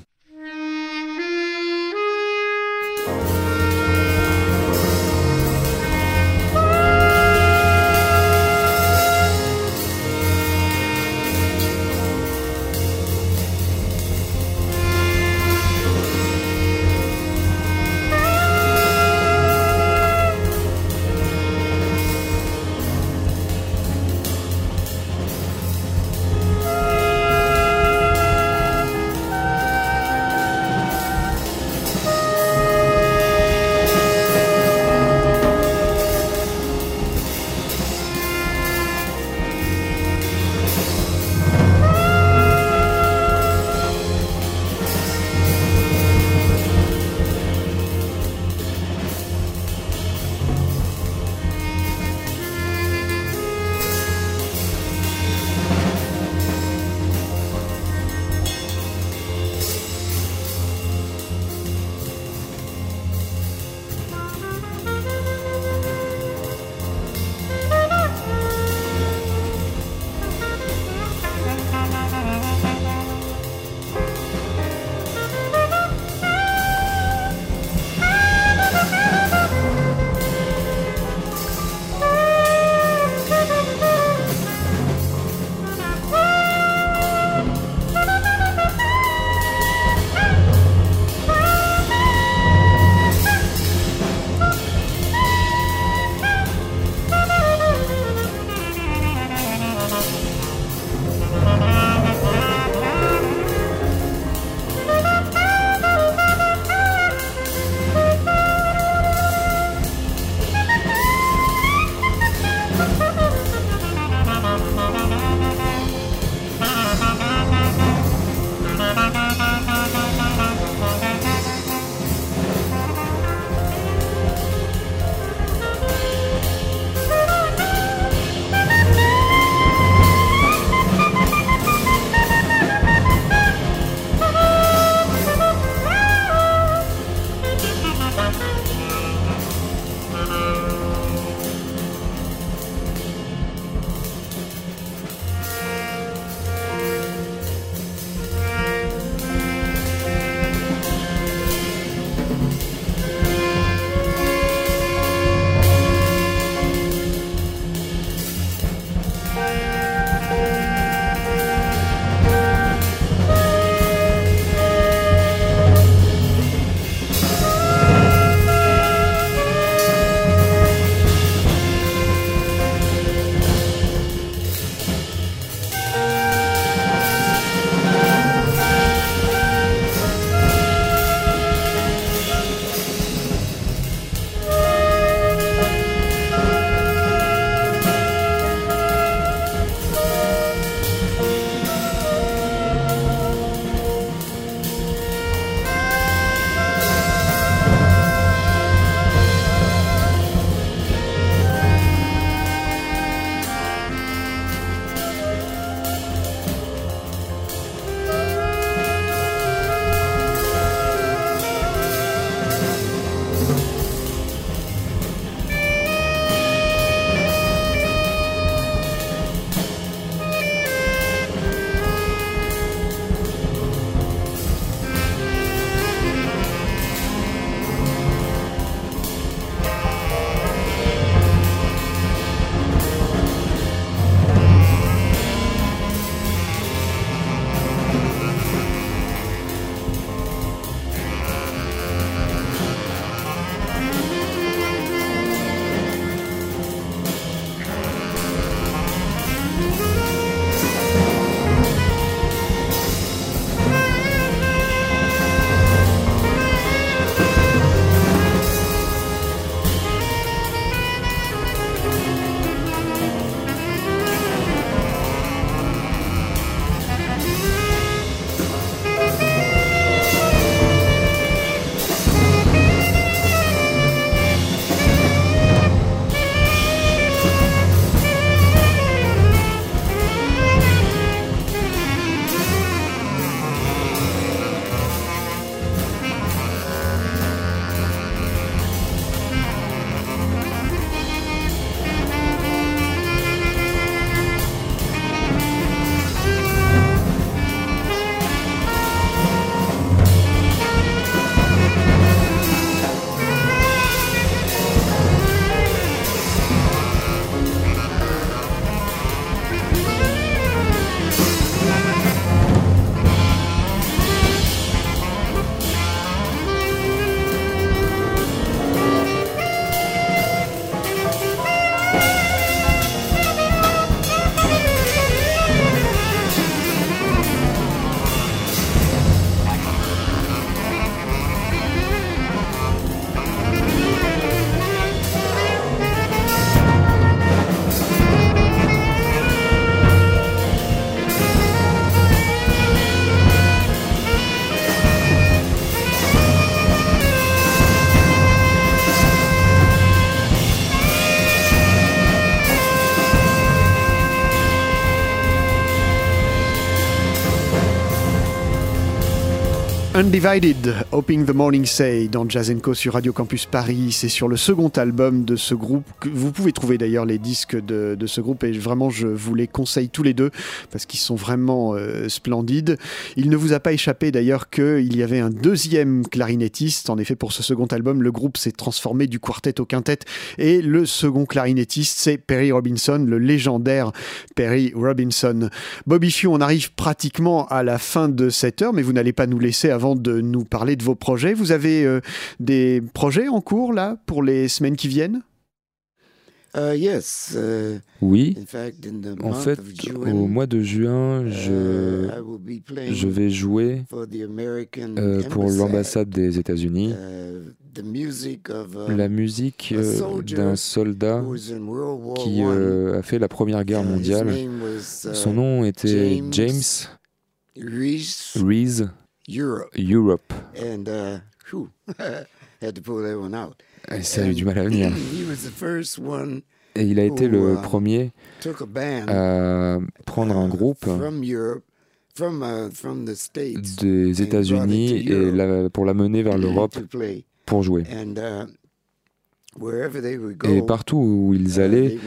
Undivided, Hoping the Morning Say dans Jazz Co sur Radio Campus Paris. C'est sur le second album de ce groupe. Vous pouvez trouver d'ailleurs les disques de, de, ce groupe et vraiment je vous les conseille tous les deux parce qu'ils sont vraiment euh, splendides. Il ne vous a pas échappé d'ailleurs qu'il y avait un deuxième clarinettiste. En effet, pour ce second album, le groupe s'est transformé du quartet au quintet et le second clarinettiste, c'est Perry Robinson, le légendaire Perry Robinson. Bobby Few, on arrive pratiquement à la fin de cette heure, mais vous n'allez pas nous laisser avant de nous parler de vos projets. Vous avez euh, des projets en cours là pour les semaines qui viennent?
Uh, yes, uh,
oui. en fait, au mois de juin, je, uh, je vais jouer euh, pour l'ambassade des États-Unis la musique euh, d'un soldat qui a fait la Première Guerre mondiale. Son nom était James Reese
Europe.
Europe.
And uh, whew, (laughs) had to pull that one out.
Et ça a eu du mal à venir. (laughs) Et il a été le uh, premier à prendre un groupe uh, des États-Unis et la, pour la mener vers l'Europe pour jouer.
Uh,
et partout où ils allaient,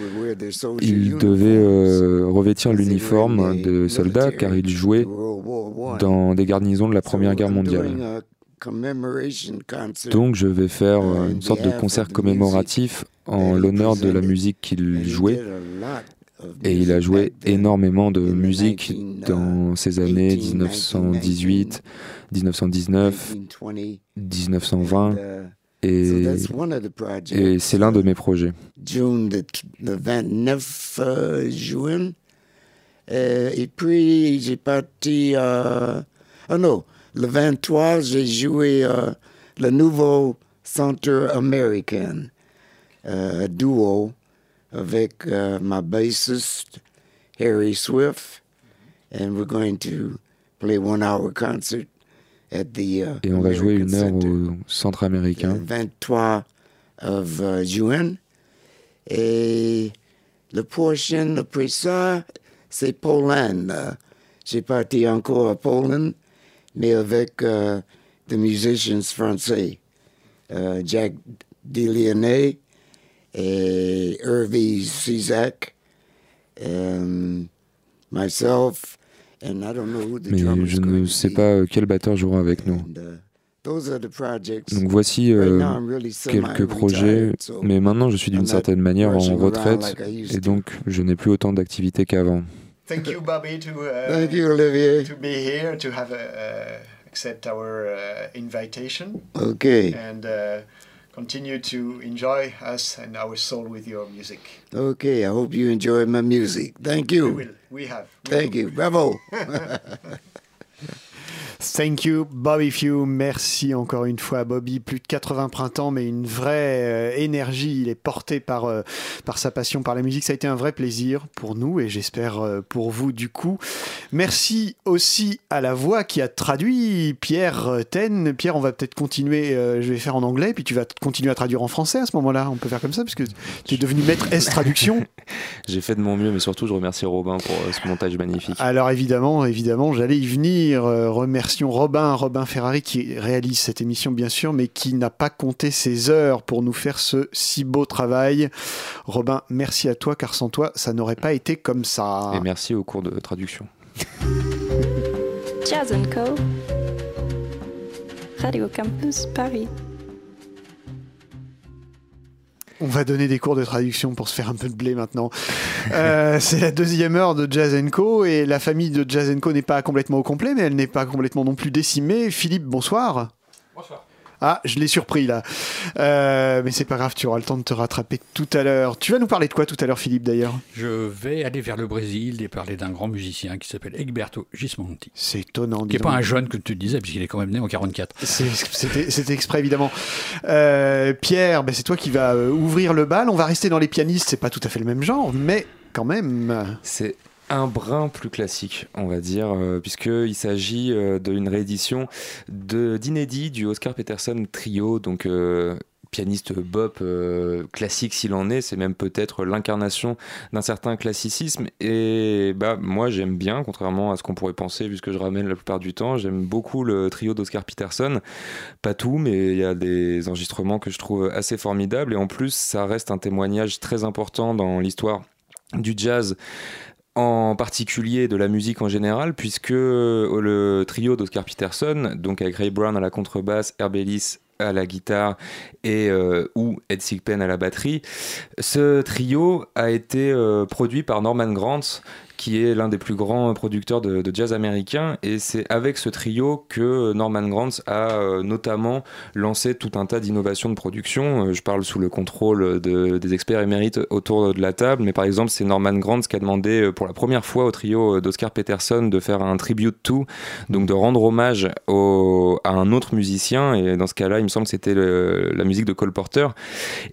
ils devaient euh, revêtir l'uniforme de soldats car ils jouaient dans des garnisons de la Première Guerre mondiale. Donc je vais faire une sorte de concert commémoratif en l'honneur de la musique qu'il jouait. Et il a joué énormément de musique dans ces années 1918, 1919, 1920. Et, et c'est l'un de mes projets.
June, le 29 uh, juin. Euh, et puis, j'ai parti. Euh, oh non, le 23, j'ai joué euh, le nouveau Center American, euh, duo avec uh, ma bassiste Harry Swift. And we're going to play one hour concert
Et on va jouer une heure au centre américain.
23 of, uh, juin. Et le prochain, après ça, c'est Poland. J'ai parti encore à Poland, mais avec uh, des musiciens français. Uh, Jack Delianet et Hervé Cizak, um, myself,
mais je ne sais pas quel batteur jouera avec nous.
Uh,
Donc voici euh, quelques projets, mais maintenant je suis d'une certaine manière en retraite et donc je n'ai plus autant d'activités qu'avant.
Thank you, Bobby, to, uh,
Thank you, Olivier.
to be here, to have uh, accept our uh, invitation.
Okay.
And uh, continue to enjoy us and our soul with your music.
Okay, I hope you enjoy my music. Thank you.
We will. We have. We
Thank will. you. Bravo. (laughs)
Thank you, Bobby Few. Merci encore une fois, Bobby. Plus de 80 printemps, mais une vraie euh, énergie. Il est porté par, euh, par sa passion, par la musique. Ça a été un vrai plaisir pour nous et j'espère euh, pour vous du coup. Merci aussi à la voix qui a traduit Pierre Ten. Pierre, on va peut-être continuer. je vais faire en anglais, puis tu vas continuer à traduire en français à ce moment-là. On peut faire comme ça, parce que tu es devenu maître S traduction. (laughs)
J'ai fait de mon mieux, mais surtout, je remercie Robin pour ce montage magnifique.
Alors évidemment, évidemment, j'allais y venir. remercier Robin, Robin Ferrari qui réalise cette émission bien sûr, mais qui n'a pas compté ses heures pour nous faire ce si beau travail. Robin, merci à toi car sans toi, ça n'aurait pas été comme ça.
Et merci au cours de traduction.
Jazz Co. Radio Campus Paris.
On va donner des cours de traduction pour se faire un peu de blé maintenant. Euh, (laughs) c'est la deuxième heure de Jazz Co et la famille de Jazz Co n'est pas complètement au complet, mais elle n'est pas complètement non plus décimée. Philippe, bonsoir.
Bonsoir.
Ah, je l'ai surpris là. Euh, mais c'est pas grave, tu auras le temps de te rattraper tout à l'heure. Tu vas nous parler de quoi tout à l'heure, Philippe, d'ailleurs?
Je vais aller vers le Brésil et parler d'un grand musicien qui s'appelle Egberto Gismonti.
C'est étonnant.
Qui n'est pas un jeune, que tu disais, puisqu'il est quand même né en 44.
C'était exprès, évidemment. Euh, Pierre, ben c'est toi qui vas euh, ouvrir le bal. On va rester dans les pianistes, c'est pas tout à fait le même genre, mais quand même.
C'est un brin plus classique, on va dire, euh, puisqu'il s'agit euh, d'une réédition d'inédit du Oscar Peterson Trio, donc euh, pianiste bop classique s'il en est, c'est même peut-être l'incarnation d'un certain classicisme. Et bah, moi, j'aime bien, contrairement à ce qu'on pourrait penser, vu ce que je ramène la plupart du temps, j'aime beaucoup le trio d'Oscar Peterson. Pas tout, mais il y a des enregistrements que je trouve assez formidables. Et en plus, ça reste un témoignage très important dans l'histoire du jazz en particulier de la musique en général, puisque le trio d'Oscar Peterson, donc avec Ray Brown à la contrebasse, Herb Ellis à la guitare et euh, ou Ed Sigpen à la batterie. Ce trio a été euh, produit par Norman Grant, qui est l'un des plus grands producteurs de, jazz américain. Et c'est avec ce trio que Norman Granz a euh, notamment lancé tout un tas d'innovations de production. Euh, je parle sous le contrôle de, des experts émérites autour de la table, mais par exemple, c'est Norman Granz qui a demandé euh, pour la première fois au trio d'Oscar Peterson de faire un tribute to, donc de rendre hommage à un autre musicien. Et dans ce cas-là, il me semble que c'était la musique de Cole Porter.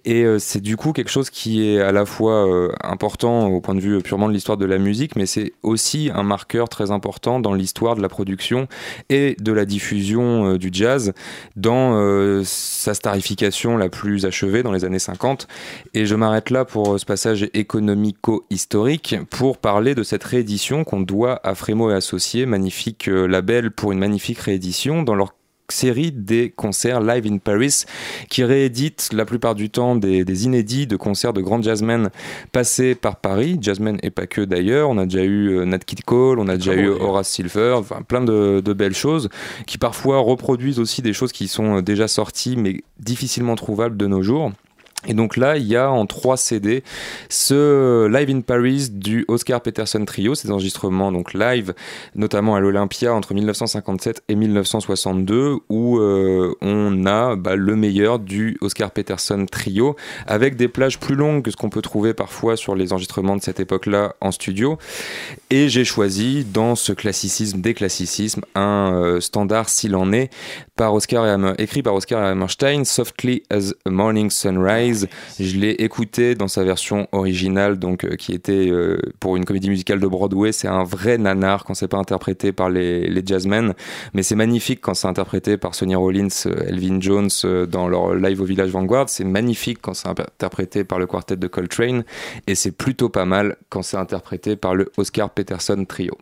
Et c'est du coup quelque chose qui est à la fois important au point de vue purement de l'histoire de la musique, mais c'est aussi un marqueur très important dans l'histoire de la production et de la diffusion euh, du jazz dans euh, sa starification la plus achevée dans les années 50. Et je m'arrête là pour euh, ce passage économico-historique pour parler de cette réédition qu'on doit à Frémo et Associés, magnifique label pour une magnifique réédition dans leur série des concerts Live in Paris qui réédite la plupart du temps des, inédits de concerts de grands jazzmen passés par Paris, jazzmen et pas que d'ailleurs. On a déjà eu euh, Nat King Cole, on a déjà eu Horace Silver, enfin plein de, de, belles choses qui parfois reproduisent aussi des choses qui sont euh, déjà sorties mais difficilement trouvables de nos jours. Et donc là, il y a en trois CD ce Live in Paris du Oscar Peterson Trio, ces enregistrements donc live, notamment à l'Olympia entre 1957 et 1962, où euh, on a bah, le meilleur du Oscar Peterson Trio, avec des plages plus longues que ce qu'on peut trouver parfois sur les enregistrements de cette époque-là en studio. Et j'ai choisi dans ce classicisme des classicismes un euh, standard s'il en est, par Oscar écrit par Oscar Hammerstein, Softly as a Morning Sunrise je l'ai écouté dans sa version originale, donc euh, qui était euh, pour une comédie musicale de Broadway. C'est un vrai nanar quand c'est pas interprété par les, les jazzmen, mais c'est magnifique quand c'est interprété par Sonny Rollins, euh, Elvin Jones dans leur live au Village Vanguard. C'est magnifique quand c'est interprété par le quartet de Coltrane, et c'est plutôt pas mal quand c'est interprété par le Oscar Peterson Trio.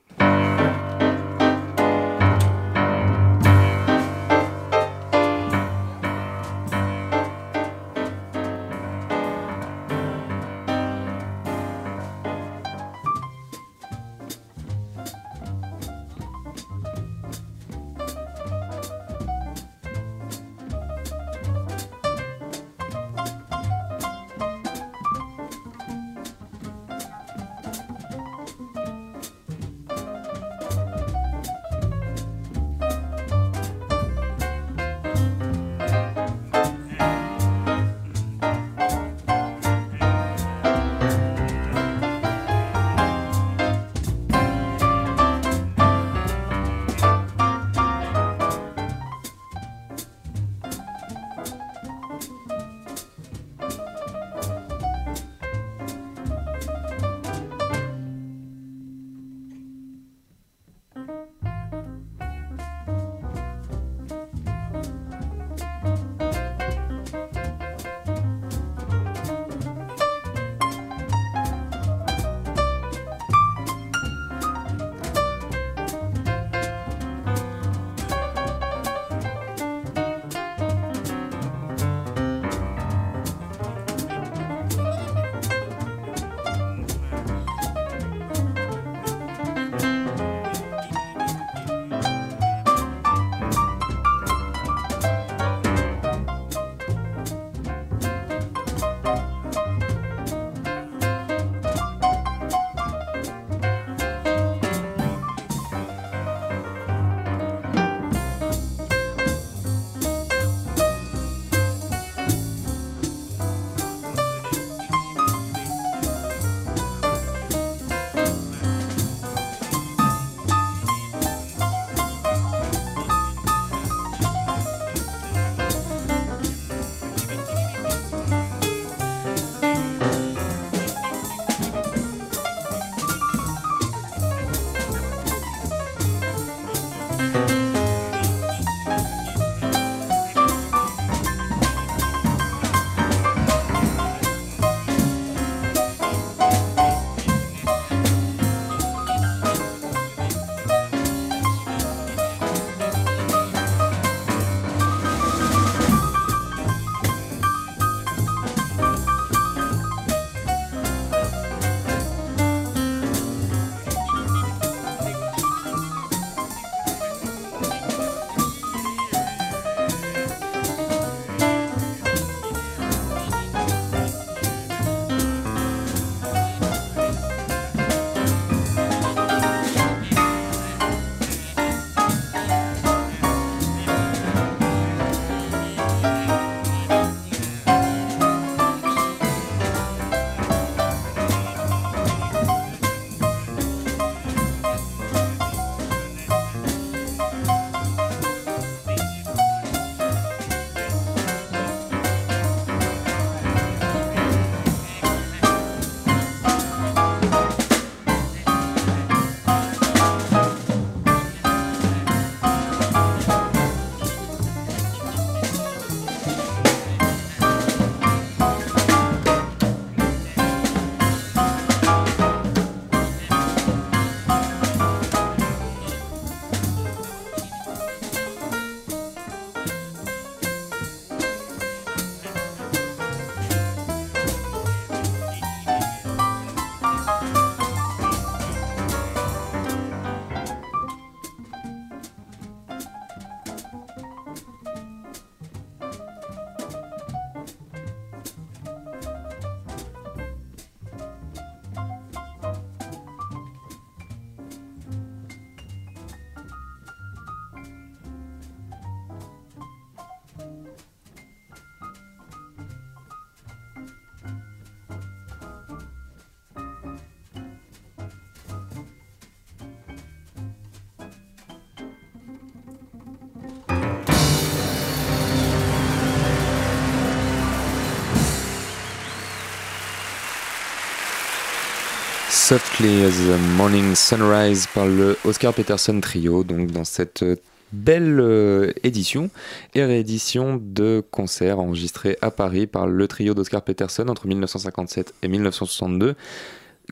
Softly as a Morning Sunrise par le Oscar Peterson Trio, donc dans cette belle euh, édition et réédition de concerts enregistrés à Paris par le trio d'Oscar Peterson entre 1957 et 1962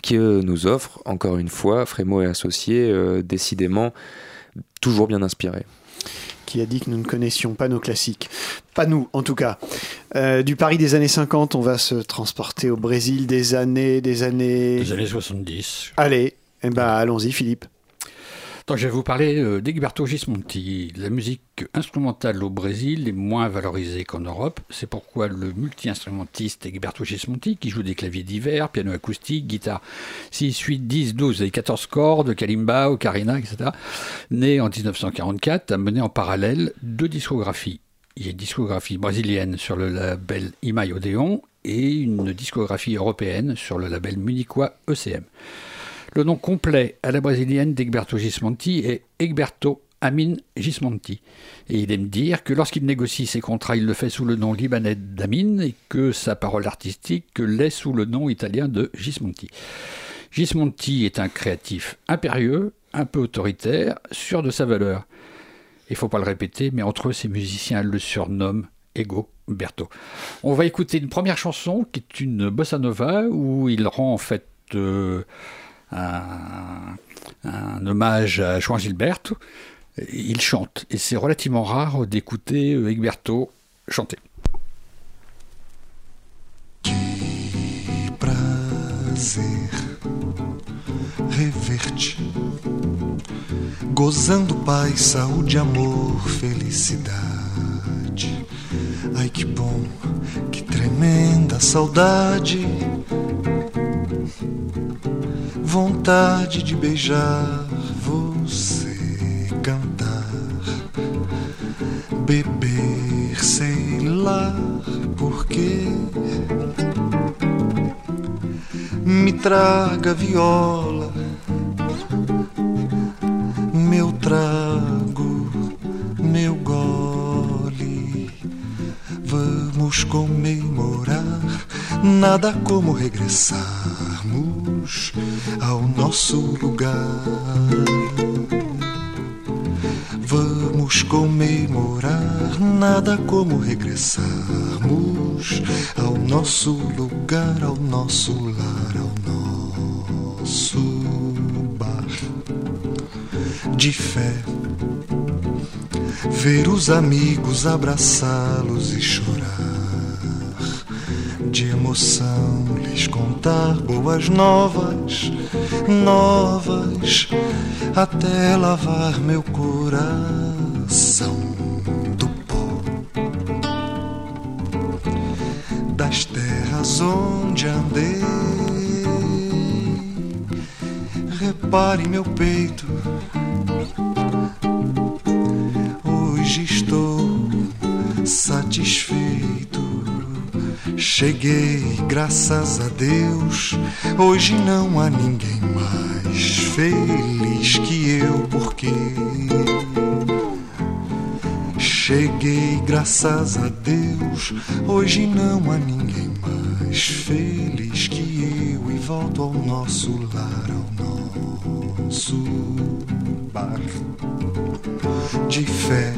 qui euh, nous offre encore une fois Frémo et associés euh, décidément toujours bien inspirés
qui a dit que nous ne connaissions pas nos classiques. Pas nous, en tout cas. Euh, du Paris des années 50, on va se transporter au Brésil des années, des années...
Des années 70.
Allez, eh ben, allons-y, Philippe.
Je vais vous parler euh, d'Egberto Gismonti. La musique instrumentale au Brésil est moins valorisée qu'en Europe. C'est pourquoi le multi-instrumentiste Egberto Gismonti, qui joue des claviers divers, piano acoustique, guitare 6, 8, 10, 12 et 14 cordes, kalimba, ocarina, etc., né en 1944, a mené en parallèle deux discographies. Il y a une discographie brésilienne sur le label Imai Odeon et une discographie européenne sur le label munichois ECM. Le nom complet à la brésilienne d'Egberto Gismonti est Egberto Amin Gismonti. Et il aime dire que lorsqu'il négocie ses contrats, il le fait sous le nom libanais d'Amin et que sa parole artistique l'est sous le nom italien de Gismonti. Gismonti est un créatif impérieux, un peu autoritaire, sûr de sa valeur. Il faut pas le répéter, mais entre eux, ses musiciens le surnomment Ego Berto. On va écouter une première chanson qui est une bossa nova où il rend en fait euh, un, hommage à Juan Gilberto. Il chante, et c'est relativement rare d'écouter Egberto chanter.
rever-te, gozando paz, saúde, amor, felicidade. Ai que bom, que tremenda saudade vontade de beijar você, cantar, beber, sei lá porquê. Me traga viola, meu trago, meu gole. Vamos comemorar, nada como regressarmos ao nosso lugar. Vamos comemorar, nada como regressarmos ao nosso lugar, ao nosso lar, ao nosso bar de fé. Ver os amigos, abraçá-los e chorar de emoção lhes contar boas novas, novas, até lavar meu coração do pó das terras onde andei. Repare meu peito, Cheguei, graças a Deus. Hoje não há ninguém mais feliz que eu, porque cheguei, graças a Deus. Hoje não há ninguém mais feliz que eu e volto ao nosso lar, ao nosso bar de fé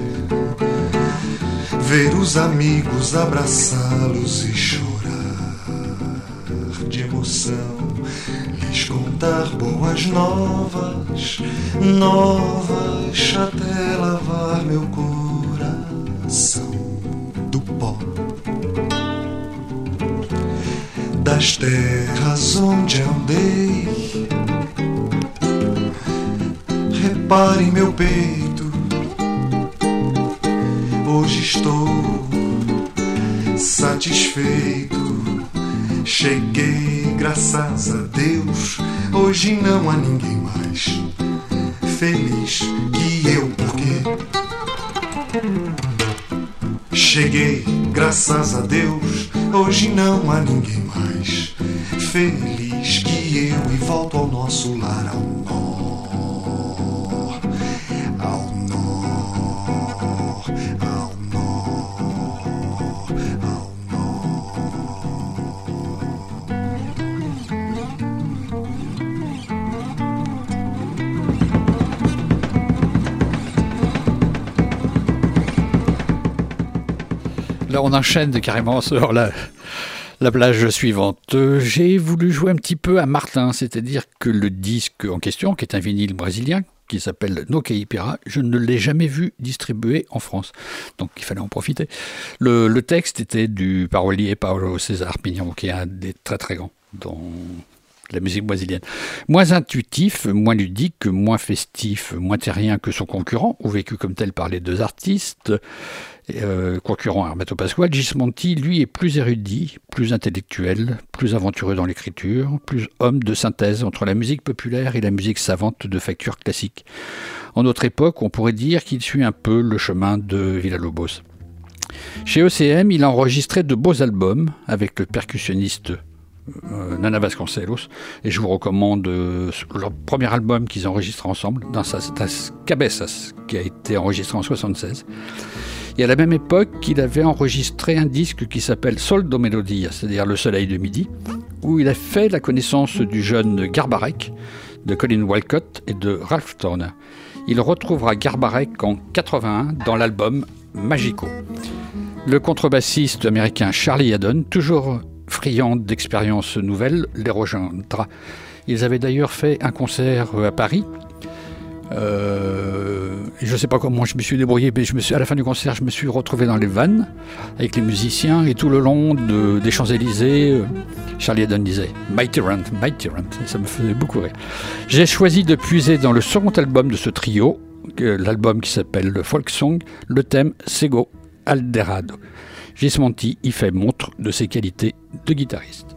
ver os amigos, abraçá-los e boas novas, novas até lavar meu coração do pó das terras onde andei. Repare meu peito hoje estou satisfeito. Cheguei, graças a Deus. Hoje não há ninguém mais feliz que eu, porque cheguei, graças a Deus. Hoje não há ninguém mais feliz que eu e volto ao nosso lar, ao
on enchaîne carrément sur la, la plage suivante. J'ai voulu jouer un petit peu à Martin, c'est-à-dire que le disque en question, qui est un vinyle brésilien, qui s'appelle No Caipira, je ne l'ai jamais vu distribué en France. Donc il fallait en profiter. Le, texte était du parolier Paulo César Pignon, qui est un des très très grands la musique brésilienne. Moins intuitif, moins ludique, moins festif, moins terrien que son concurrent, ou vécu comme tel par les deux artistes, euh, concurrent Hermeto Pasquale, Gismonti, lui, est plus érudit, plus intellectuel, plus aventureux dans l'écriture, plus homme de synthèse entre la musique populaire et la musique savante de facture classique. En notre époque, on pourrait dire qu'il suit un peu le chemin de Villa-Lobos. Chez ECM, il a enregistré de beaux albums avec le percussionniste Nana Vasconcelos, et je vous recommande euh, leur premier album qu'ils enregistrent ensemble, dans sa Cabezas, qui a été enregistré en 76. Et à la même époque, il avait enregistré un disque qui s'appelle Soldo Melodia, c'est-à-dire Le Soleil de Midi, où il a fait la connaissance du jeune Garbarek, de Colin Walcott et de Ralph Turner. Il retrouvera Garbarek en 81 dans l'album Magico. Le contrebassiste américain Charlie Haddon, toujours friand d'expériences nouvelles, les rejoindra. Ils avaient d'ailleurs fait un concert à Paris. Euh, je ne sais pas comment je me suis débrouillé, mais à la fin du concert, je me suis retrouvé dans les vannes avec les musiciens et tout le long des Champs-Élysées, euh, Charlie Haddon disait My Tyrant, My Tyrant, ça me faisait beaucoup rire. J'ai choisi de puiser dans le second album de ce trio, l'album qui s'appelle le Folk Song, le thème Sego Alderado. Gismonti y fait montre de ses qualités de guitariste.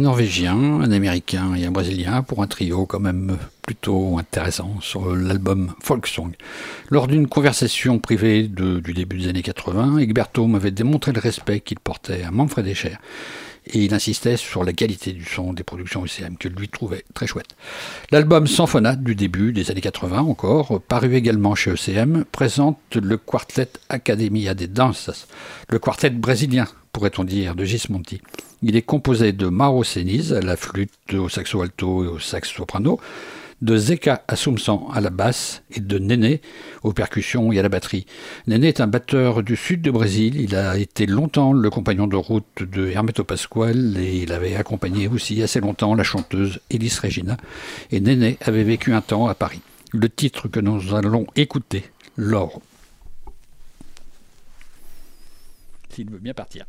Un Norvégien, un Américain et un Brésilien pour un trio quand même plutôt intéressant sur l'album Folk Song. Lors d'une conversation privée du début des années 80, Egberto m'avait démontré le respect qu'il portait à Manfred Escher et il insistait sur la qualité du son des productions UCM que lui trouvait très chouette. L'album Symphonate du début des années 80 encore, paru également chez ECM, présente le quartet Academia des Dances, le quartet brésilien pourrait-on dire, de Gismonti. Il est composé de Mauro Seniz à la flûte, au saxo alto et au sax soprano, de Zeka Assumpção à la basse et de Néné aux percussions et à la batterie. Néné est un batteur du sud du Brésil. Il a été longtemps le compagnon de route de Hermeto Pascoal et il avait accompagné aussi assez longtemps la chanteuse Elis Regina. Et Néné avait vécu un temps à Paris. Le titre que nous allons écouter, L'or. S'il veut bien partir.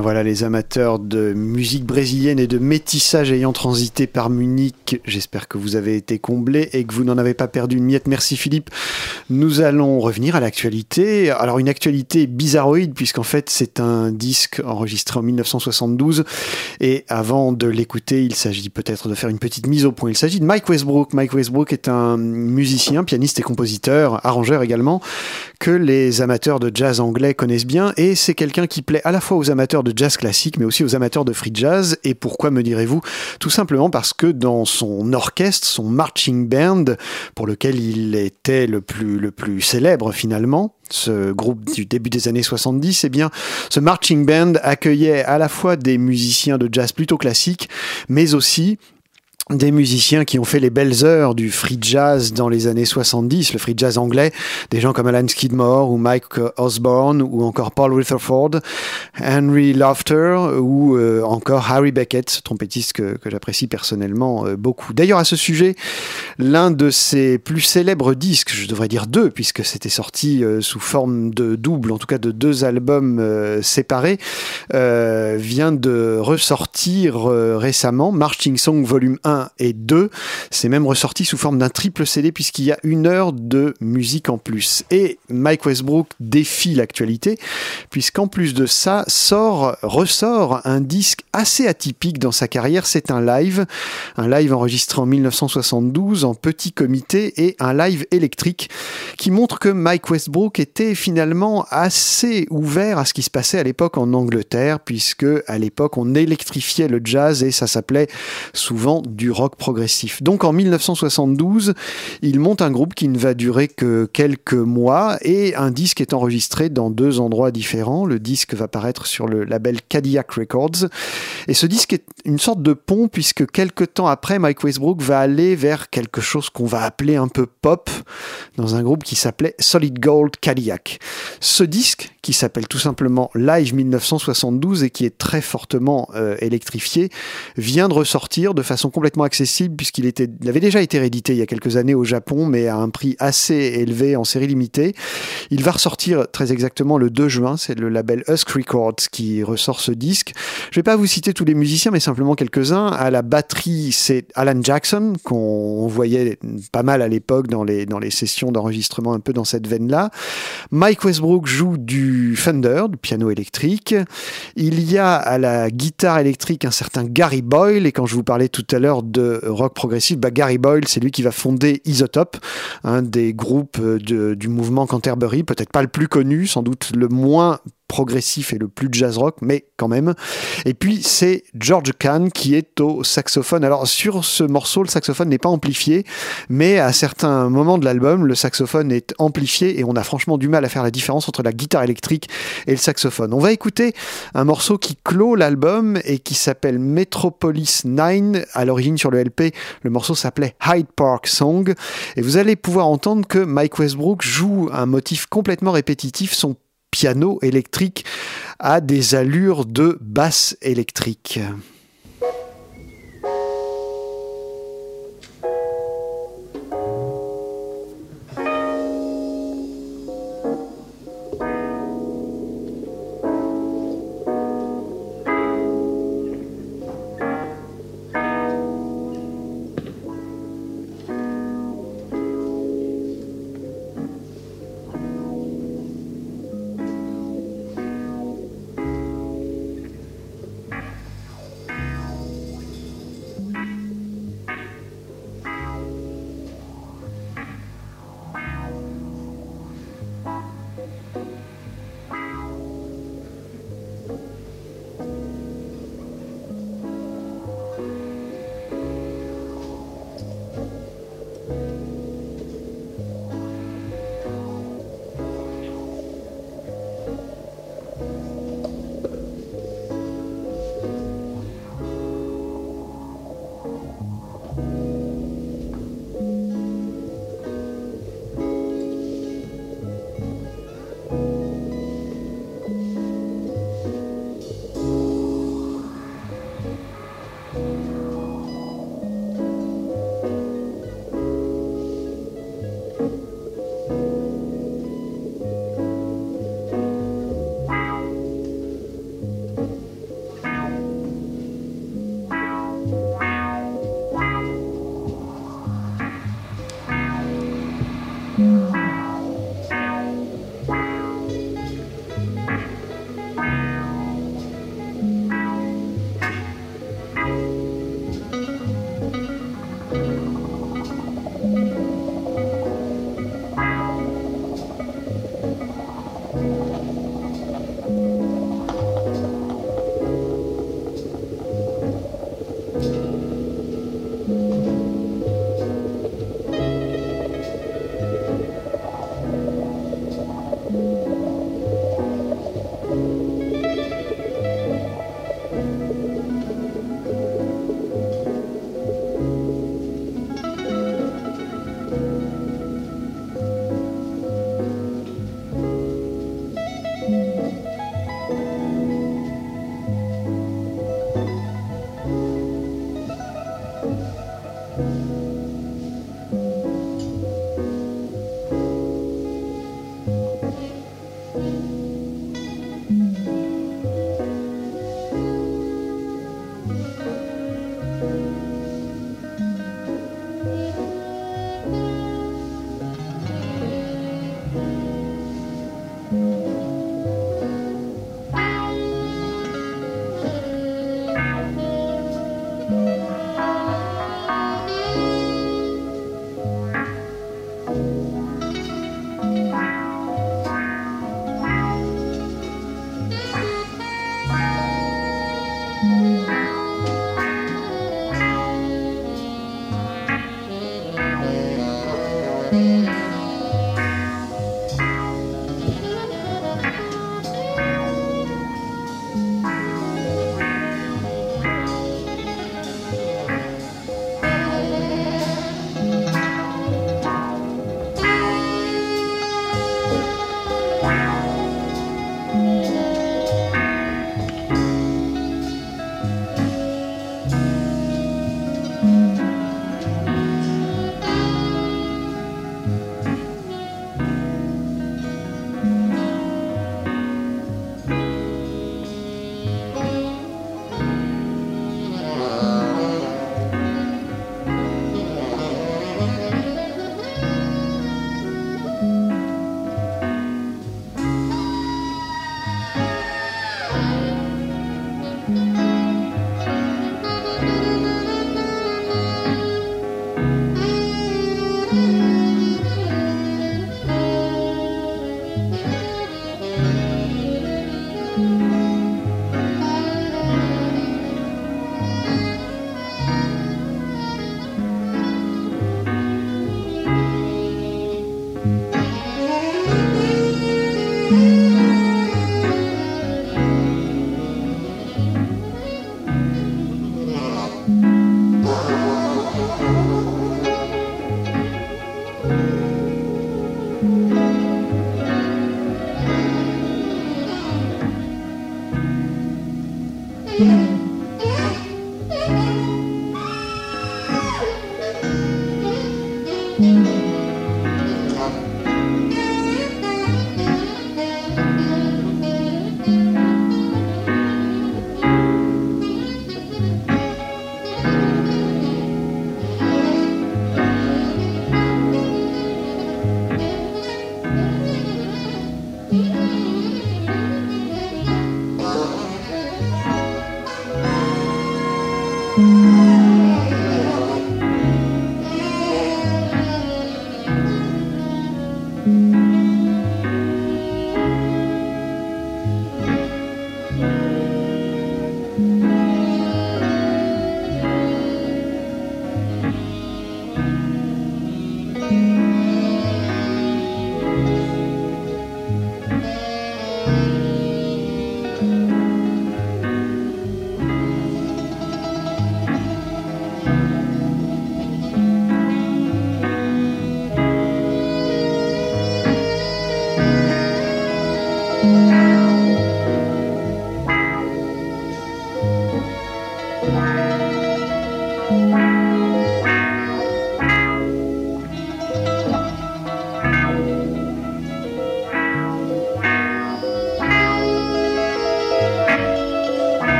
Voilà les amateurs de musique brésilienne et de métissage ayant transité par Munich. J'espère que vous avez été comblés et que vous n'en avez pas perdu une miette. Merci Philippe. Nous allons revenir à l'actualité. Alors une actualité bizarroïde puisqu'en fait c'est un disque enregistré en 1972 et avant de l'écouter il s'agit peut-être de faire une petite mise au point. Il s'agit de Mike Westbrook. Mike Westbrook est un musicien, pianiste et compositeur, arrangeur également, que les amateurs de jazz anglais connaissent bien et c'est quelqu'un qui plaît à la fois aux amateurs de jazz classique mais aussi aux amateurs de free jazz. Et pourquoi me direz-vous? Tout simplement parce que dans son orchestre, son marching band, pour lequel il était le plus, le plus célèbre finalement, ce groupe du début des années 70, eh bien, ce marching band accueillait à la fois des musiciens de jazz plutôt classiques, mais aussi des musiciens qui ont fait les belles heures du free jazz dans les années 70, le free jazz anglais, des gens comme Alan Skidmore ou Mike Osborne ou encore Paul Rutherford, Henry Lofter ou euh, encore Harry Beckett, trompettiste que, j'apprécie personnellement euh, beaucoup. D'ailleurs, à ce sujet, l'un de ses plus célèbres disques, je devrais dire deux, puisque c'était sorti euh, sous forme de double, en tout cas de deux albums séparés, vient de ressortir récemment, Marching Song Volume 1 et 2. C'est même ressorti sous forme d'un triple CD puisqu'il y a une heure de musique en plus. Et Mike Westbrook défie l'actualité puisqu'en plus de ça sort, ressort un disque assez atypique dans sa carrière. C'est un live, un live enregistré en 1972 en petit comité et un live électrique qui montre que Mike Westbrook était finalement assez ouvert à ce qui se passait à l'époque en Angleterre puisque à l'époque on électrifiait le jazz et ça s'appelait souvent du rock progressif. Donc en 1972, il monte un groupe qui ne va durer que quelques mois et un disque est enregistré dans deux endroits différents. Le disque va paraître sur le label Cadillac Records. Et ce disque est une sorte de pont puisque quelques temps après, Mike Westbrook va aller vers quelque chose qu'on va appeler un peu pop dans un groupe qui s'appelait Solid Gold Cadillac. Ce disque, qui s'appelle tout simplement Live 1972 et qui est très fortement euh, électrifié, vient de ressortir de façon complètement accessible puisqu'il avait déjà été réédité il y a quelques années au Japon, mais à un prix assez élevé en série limitée. Il va ressortir très exactement le 2 juin. C'est le label Husk Records qui ressort ce disque. Je vais pas vous citer tous les musiciens, mais simplement quelques-uns. À la batterie, c'est Alan Jackson qu'on voyait pas mal à l'époque dans les, dans les sessions d'enregistrement un peu dans cette veine-là. Mike Westbrook joue du Fender, du piano électrique. Il y a à la guitare électrique un certain Gary Boyle, et quand je vous parlais tout à l'heure de rock progressif, bah Gary Boyle, c'est lui qui va fonder Isotope, un des groupes de, du mouvement Canterbury, peut-être pas le plus connu, sans doute le moins progressif et le plus jazz rock, mais quand même. Et puis c'est George Kahn qui est au saxophone. Alors sur ce morceau, le saxophone n'est pas amplifié, mais à certains moments de l'album, le saxophone est amplifié et on a franchement du mal à faire la différence entre la guitare électrique et le saxophone. On va écouter un morceau qui clôt l'album et qui s'appelle Metropolis 9. À l'origine sur le LP, le morceau s'appelait Hyde Park Song et vous allez pouvoir entendre que Mike Westbrook joue un motif complètement répétitif, son piano électrique a des allures de basse électrique.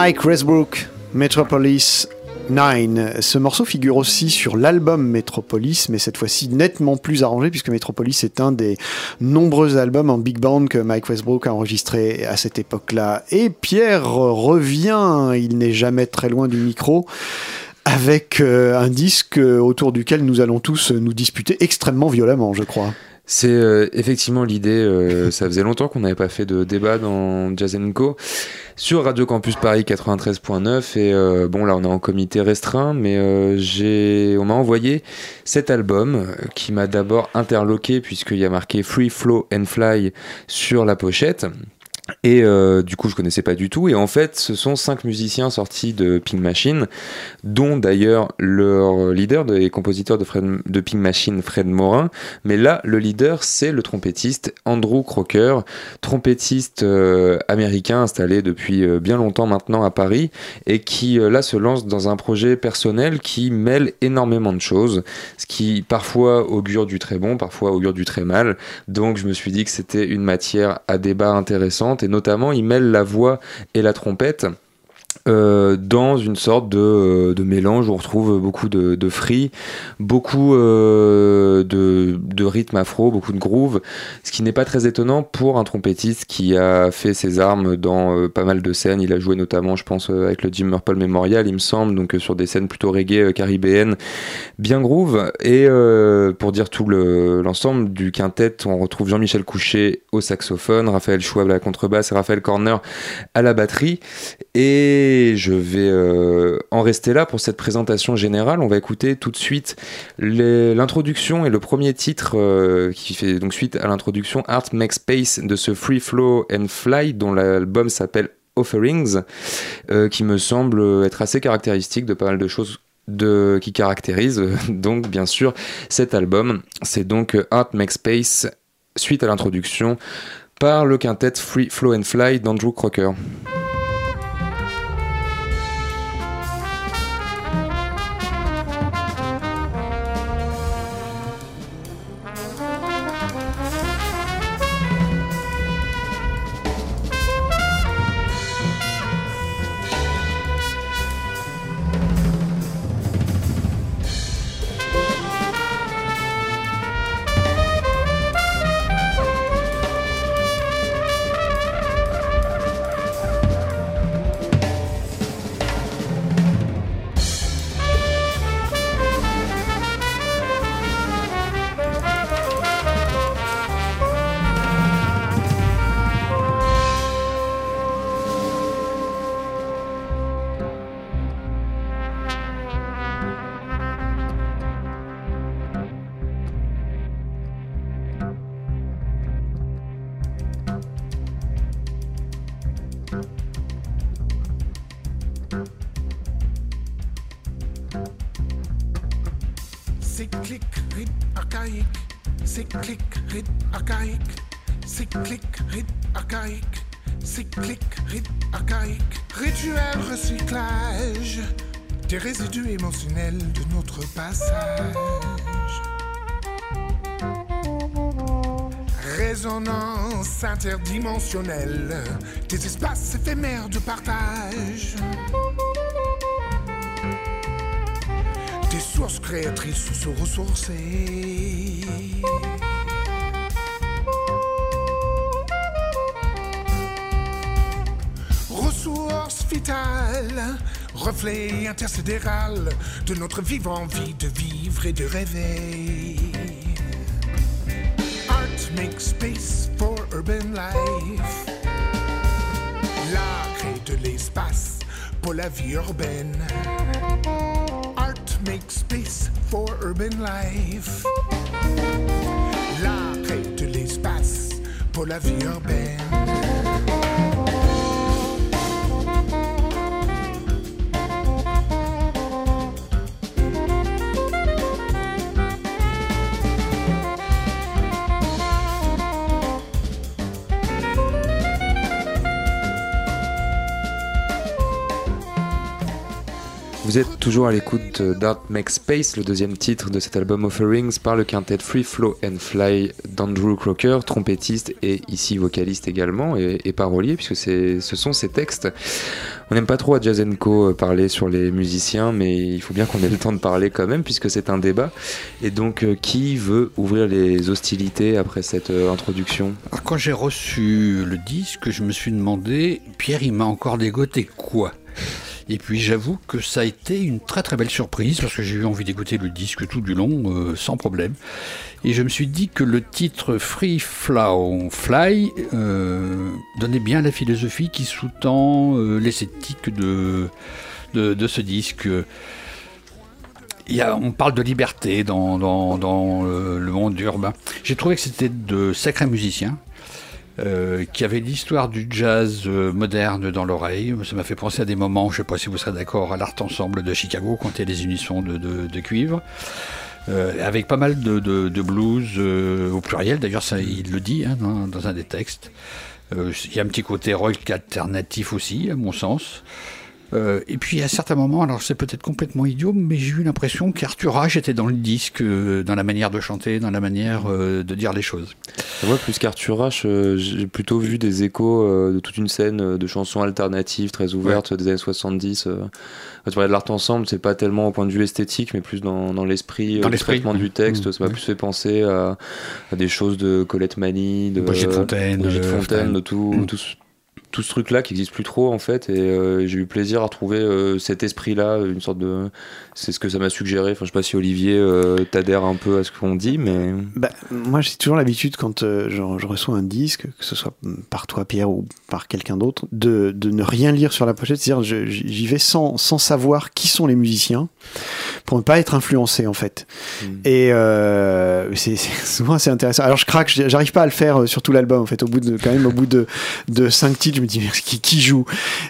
Mike Westbrook, Metropolis 9. Ce morceau figure aussi sur l'album Metropolis, mais cette fois-ci nettement plus arrangé, puisque Metropolis est un des nombreux albums en big band que Mike Westbrook a enregistré à cette époque-là. Et Pierre revient, il n'est jamais très loin du micro avec euh, un disque autour duquel nous allons tous nous disputer extrêmement violemment, je crois.
C'est euh, effectivement l'idée. Euh, ça faisait longtemps qu'on n'avait pas fait de débat dans Jazz Co sur Radio Campus Paris 93.9 et euh, bon là on est en comité restreint, mais j'ai on m'a envoyé cet album qui m'a d'abord interloqué puisqu'il y a marqué Free Flow and Fly sur la pochette. Et euh, du coup, je connaissais pas du tout. Et en fait, ce sont cinq musiciens sortis de Pink Machine, dont d'ailleurs leur leader et compositeur de, de Pink Machine, Fred Morin. Mais là, le leader, c'est le trompettiste Andrew Crocker, trompettiste euh, américain installé depuis euh, bien longtemps maintenant à Paris et qui là se lance dans un projet personnel qui mêle énormément de choses, ce qui parfois augure du très bon, parfois augure du très mal. Donc, je me suis dit que c'était une matière à débat intéressante et notamment il mêle la voix et la trompette euh, dans une sorte de, euh, de, mélange où on retrouve beaucoup de, free, beaucoup euh, de, rythme afro, beaucoup de groove, ce qui n'est pas très étonnant pour un trompettiste qui a fait ses armes dans pas mal de scènes. Il a joué notamment, je pense, avec le Jim Murple Memorial, il me semble, donc sur des scènes plutôt reggae caribéennes, bien groove. Et pour dire tout l'ensemble du quintet, on retrouve Jean-Michel Coucher au saxophone, Raphaël Chouab à la contrebasse et Raphaël Corner à la batterie. Et je vais euh, en rester là pour cette présentation générale. On va écouter tout de suite l'introduction et le premier titre euh, qui fait donc suite à l'introduction Art Makes Space de ce Free Flow and Fly dont l'album s'appelle Offerings, euh, qui me semble être assez caractéristique de pas mal de choses qui caractérisent (laughs) donc bien sûr cet album. C'est donc Art Makes Space suite à l'introduction par le quintet Free Flow and Fly d'Andrew Crocker.
De notre vivant envie de vivre et de rêver. Art makes space for urban life. L'art crée de l'espace pour la vie urbaine. Art makes space for urban life. L'art crée de l'espace pour la vie urbaine.
Toujours à l'écoute d'Art Make Space, le deuxième titre de cet album Offerings par le quintet Free Flow and Fly d'Andrew Crocker, trompettiste et ici vocaliste également et, parolier puisque ce sont ses textes. On n'aime pas trop à Jazz Co parler sur les musiciens mais il faut bien qu'on ait le temps de parler quand même puisque c'est un débat. Et donc euh, qui veut ouvrir les hostilités après cette euh, introduction?
Alors, Quand j'ai reçu le disque, je me suis demandé, Pierre il m'a encore dégoté quoi? Et puis j'avoue que ça a été une très très belle surprise parce que j'ai eu envie d'écouter le disque tout du long euh, sans problème. Et je me suis dit que le titre Free Flow Fly euh, donnait bien la philosophie qui sous-tend euh, l'esthétique de, de, ce disque. Il y a, on parle de liberté dans, dans, dans le monde urbain. J'ai trouvé que c'était de sacrés musiciens. Euh, qui avait l'histoire du jazz euh, moderne dans l'oreille. Ça m'a fait penser à des moments, je ne sais pas si vous serez d'accord, à l'Art Ensemble de Chicago, quand il des unissons de, de, de cuivre. Euh, avec pas mal de, de blues euh, au pluriel, d'ailleurs il le dit hein, dans, dans, un des textes. Il y a un petit côté rock alternatif aussi, à mon sens. Euh, et puis à certains moments, alors c'est peut-être complètement idiot, mais j'ai eu l'impression qu'Arthur H était dans le disque, euh, dans la manière de chanter, dans la manière euh, de dire les choses.
Moi, plus qu'Arthur H, j'ai plutôt vu des échos de toute une scène de chansons alternatives très ouvertes ouais. des années 70. Quand tu parlais de l'art ensemble, c'est pas tellement au point de vue esthétique, mais plus dans, dans l'esprit,
dans
le traitement du texte. Mmh. Ça m'a plus fait penser à, à, des choses de Colette Mani, de
Brigitte Fontaine,
Brigitte Fontaine, de tout, mmh. tout tout ce truc là qui existe plus trop en fait et euh, j'ai eu plaisir à trouver euh, cet esprit là une sorte de c'est ce que ça m'a suggéré. Enfin je sais pas si Olivier euh, t'adhère un peu à ce qu'on dit mais
bah, moi j'ai toujours l'habitude quand je, je, reçois un disque que ce soit par toi Pierre ou par quelqu'un d'autre de, de, ne rien lire sur la pochette. C'est à dire j'y vais sans, sans savoir qui sont les musiciens pour ne pas être influencé en fait. Mm. et c'est (laughs) souvent assez intéressant. Alors je craque j'arrive pas à le faire sur tout l'album en fait. Au bout de quand même au bout de, de cinq titres je me dis qui, qui joue?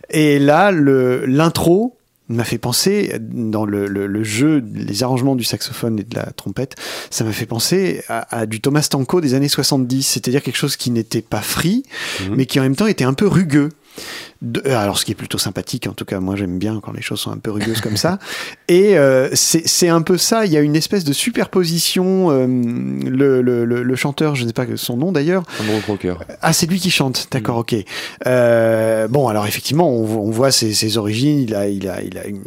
Et là l'intro m'a fait penser dans le, le, le, jeu, les arrangements du saxophone et de la trompette, ça m'a fait penser à, à, du Thomas Tanko des années 70, c'est-à-dire quelque chose qui n'était pas free, mmh. mais qui en même temps était un peu rugueux. De, alors ce qui est plutôt sympathique en tout cas moi j'aime bien quand les choses sont un peu rugueuses comme ça. (laughs) Et euh, c'est un peu ça. Il y a une espèce de superposition euh, le, le, le, le, chanteur je ne sais pas son nom d'ailleurs.
Andrew Crocker
ah c'est lui qui chante. D'accord mm. ok. Euh, bon alors effectivement on, on voit ses, ses, origines. Il a il a il a une,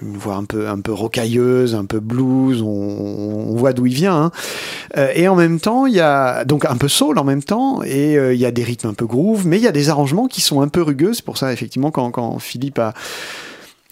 une, voix un peu un peu rocailleuse un peu blues. On, on voit d'où il vient hein. et en même temps il y a donc un peu soul en même temps. Et il y a des rythmes un peu groove mais il y a des arrangements qui sont un peu rugueux. C'est pour ça, effectivement, quand, quand Philippe a,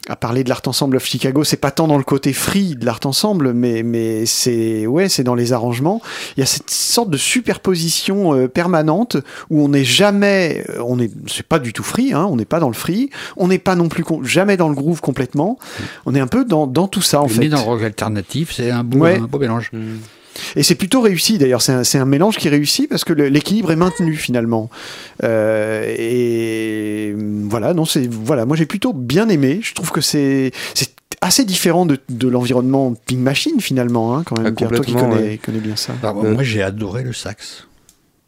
a parlé de l'Art Ensemble of Chicago, c'est pas tant dans le côté free de l'Art Ensemble, mais, mais c'est ouais, c'est dans les arrangements. Il y a cette sorte de superposition euh, permanente où on n'est jamais, on est, c'est pas du tout free, hein, on n'est pas dans le free, on n'est pas non plus jamais dans le groove complètement. On est un peu dans, dans tout ça en
on
fait.
est dans le rock alternatif, c'est un beau, ouais. un beau mélange.
Mmh. Et c'est plutôt réussi d'ailleurs, c'est un, un, mélange qui réussit parce que l'équilibre est maintenu finalement. Euh, et voilà, non, c'est voilà, moi j'ai plutôt bien aimé. Je trouve que c'est c'est assez différent de, de l'environnement Pink Machine finalement, hein, quand même.
Ah,
toi qui connais, connais bien ça.
Alors, moi j'ai adoré le sax.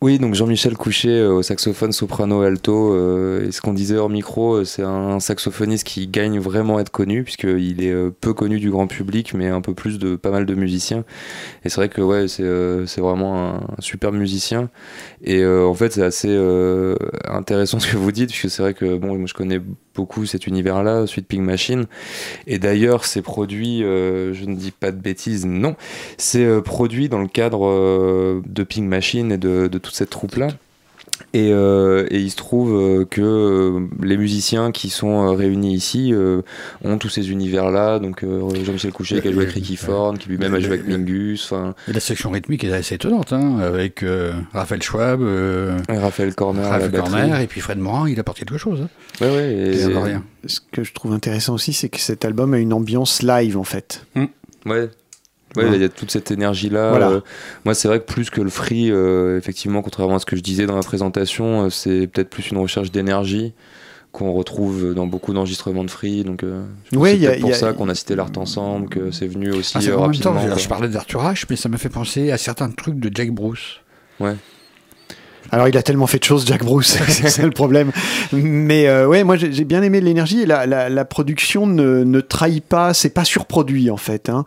Oui, donc Jean-Michel Couchet euh, au saxophone, soprano, alto. Euh, et ce qu'on disait hors micro, euh, c'est un saxophoniste qui gagne vraiment à être connu, puisqu'il est peu connu du grand public, mais un peu plus de pas mal de musiciens. Et c'est vrai que ouais, c'est vraiment un, super musicien. Et en fait, c'est assez intéressant ce que vous dites, puisque c'est vrai que bon, moi je connais beaucoup cet univers-là, Sweet Pig Machine. Et d'ailleurs, c'est produit, euh, je ne dis pas de bêtises, non, c'est euh, produit dans le cadre euh, de Pig Machine et de, de toute cette troupe-là. Et, euh, et, il se trouve euh, que euh, les musiciens qui sont réunis ici ont tous ces univers-là. Donc Jean-Michel Couchet qui a joué avec Ricky Ford, qui lui-même a joué avec Mingus.
Et la section rythmique est assez étonnante, hein, avec Raphaël Schwab,
Raphaël Corner,
Raphaël Corner, et puis Fred Morin, il apporte quelque chose. Hein.
Ouais, ouais,
et, rien. Ce que je trouve intéressant aussi, c'est que cet album a une ambiance live en fait.
Mmh. Ouais, Ouais, il y a toute cette énergie-là. Euh, moi, c'est vrai que plus que le free, euh, effectivement, contrairement à ce que je disais dans la présentation, euh, c'est peut-être plus une recherche d'énergie qu'on retrouve dans beaucoup d'enregistrements de free. Donc, c'est pour ça qu'on a cité l'art ensemble, que c'est venu aussi
ah,
rapidement.
Temps, je parlais d'Arthur H, mais ça m'a fait penser à certains trucs de Jack Bruce.
Ouais.
Alors il a tellement fait de choses, Jack Bruce, (laughs) c'est le problème. Mais euh, ouais, moi j'ai bien aimé l'énergie. La, la, la, production ne, ne trahit pas, c'est pas surproduit en fait. Hein.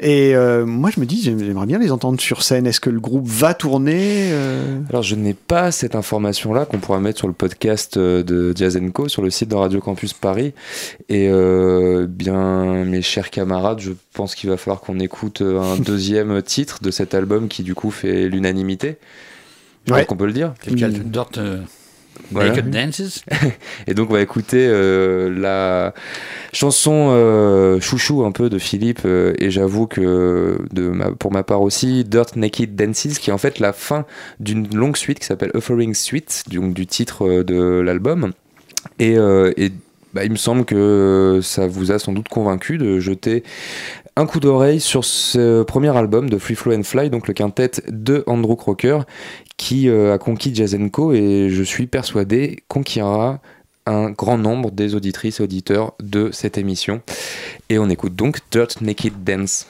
Et euh, moi je me dis, j'aimerais bien les entendre sur scène. Est-ce que le groupe va tourner euh?
Alors je n'ai pas cette information-là qu'on pourra mettre sur le podcast de Jazz Co sur le site de Radio Campus Paris. Et bien mes chers camarades, je pense qu'il va falloir qu'on écoute un (laughs) deuxième titre de cet album qui du coup fait l'unanimité. Je crois qu'on peut le dire.
Dirt euh, Naked Dances. (laughs)
Et donc on va écouter euh, la chanson euh, chouchou un peu de Philippe et j'avoue que de ma, pour ma part aussi Dirt Naked Dances qui est en fait la fin d'une longue suite qui s'appelle Offering Suite donc du titre de l'album et, et bah, il me semble que ça vous a sans doute convaincu de jeter un coup d'oreille sur ce premier album de Free Flow and Fly, donc le quintet de Andrew Crocker, qui euh, a conquis Jazenko et je suis persuadé conquérera un grand nombre des auditrices et auditeurs de cette émission. Et on écoute donc Dirt Naked Dance.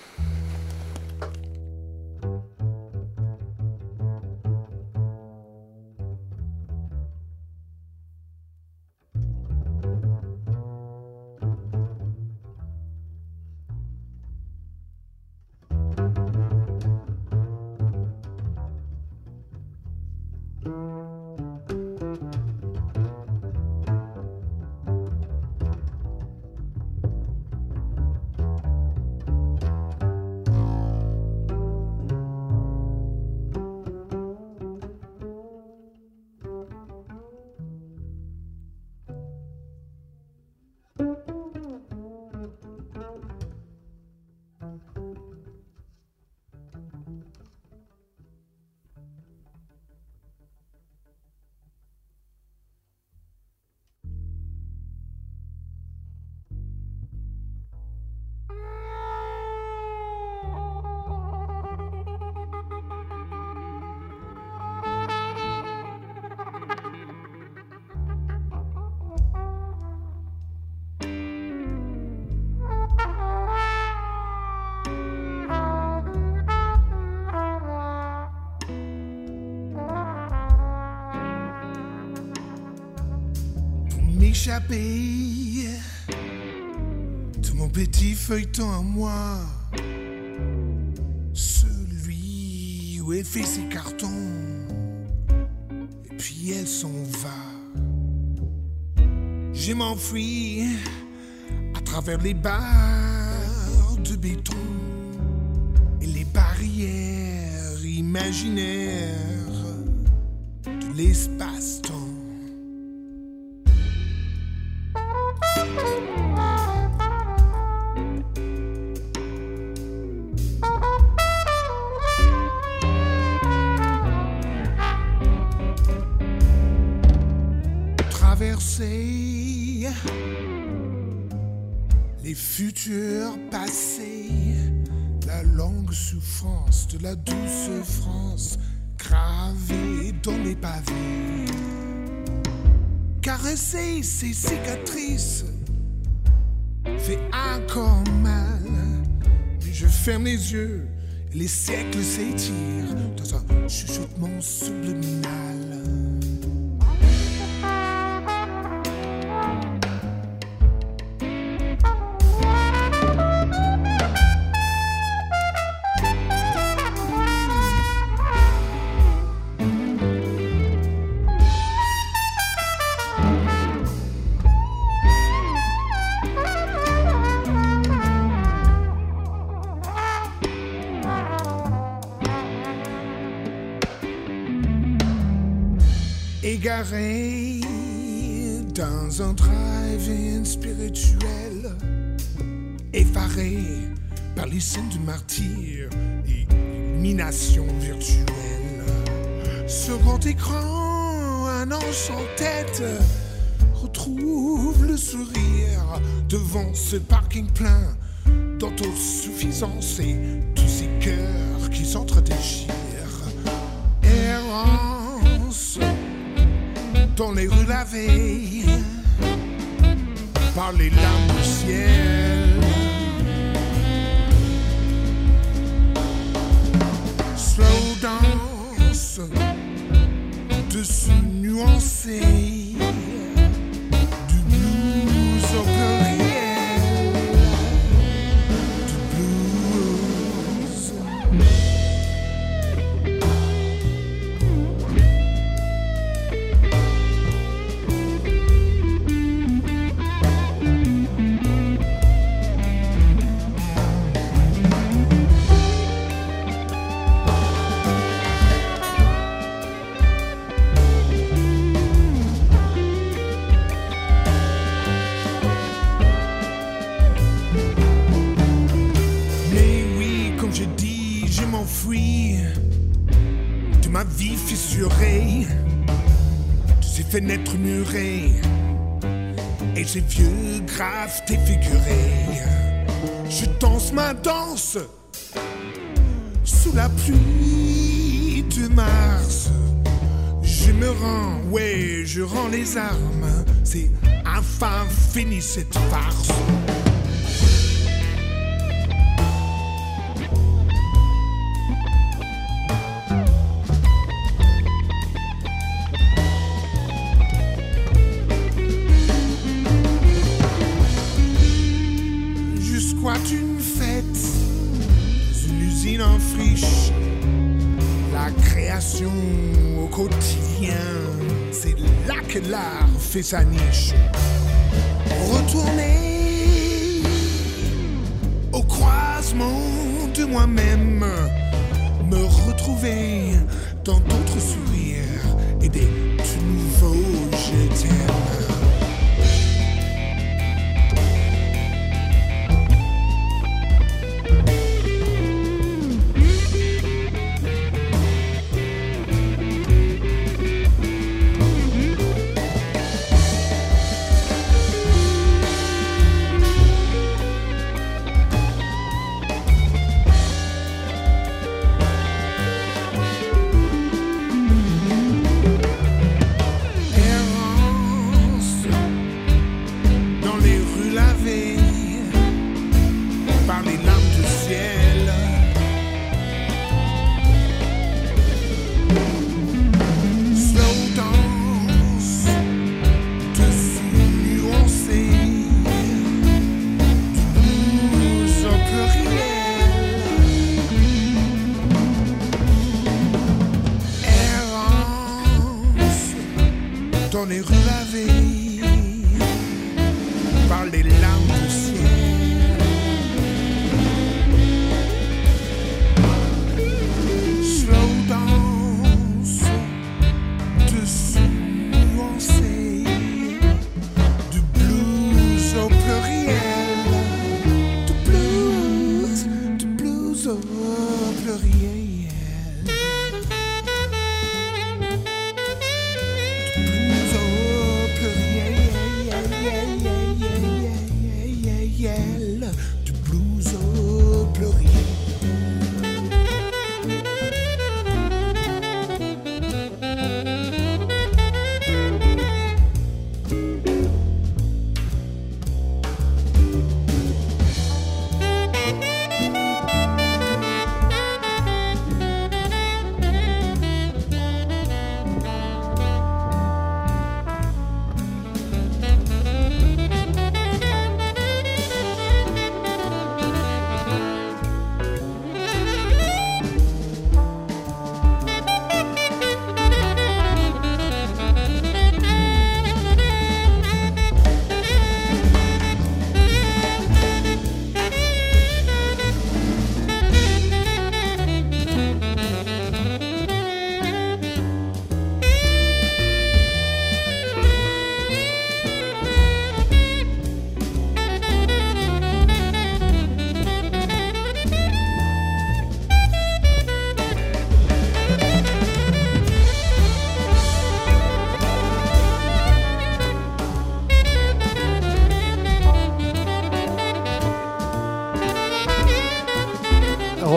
Barres de béton et les barrières imaginaires de l'espace-temps. Les futurs passés, la longue souffrance de la douce France gravée dans les pavés. caresser ses cicatrices fait encore mal. Mais je ferme les yeux et les siècles s'étirent dans un chuchotement subliminal. Dans un drive-in spirituel, effaré par les scènes du martyr et illumination virtuelle. Grand écran, un ange en tête, retrouve le sourire devant ce parking plein d'autosuffisance et tous ces cœurs qui s'entredéchirent. Errance dans les rues lavées par les larmes du ciel. Slow dance dessus nuancé ces vieux graves défigurés. Je danse ma danse sous la pluie de mars. Je me rends, ouais, je rends les armes. C'est enfin fini cette farce. L'art fait sa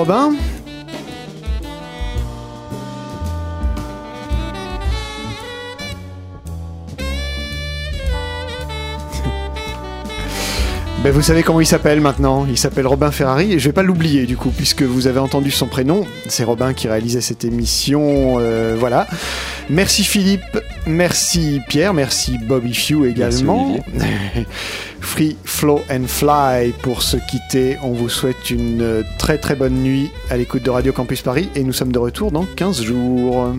Robin (laughs) Ben, vous savez comment il s'appelle maintenant Il s'appelle Robin Ferrari et je vais pas l'oublier du coup puisque vous avez entendu son prénom. C'est Robin qui réalisait cette émission. Euh, voilà. Merci Philippe, merci Pierre, merci Bobby Few également. (laughs) Flow and Fly pour se quitter. On vous souhaite une très très bonne nuit à l'écoute de Radio Campus Paris et nous sommes de retour dans 15 jours.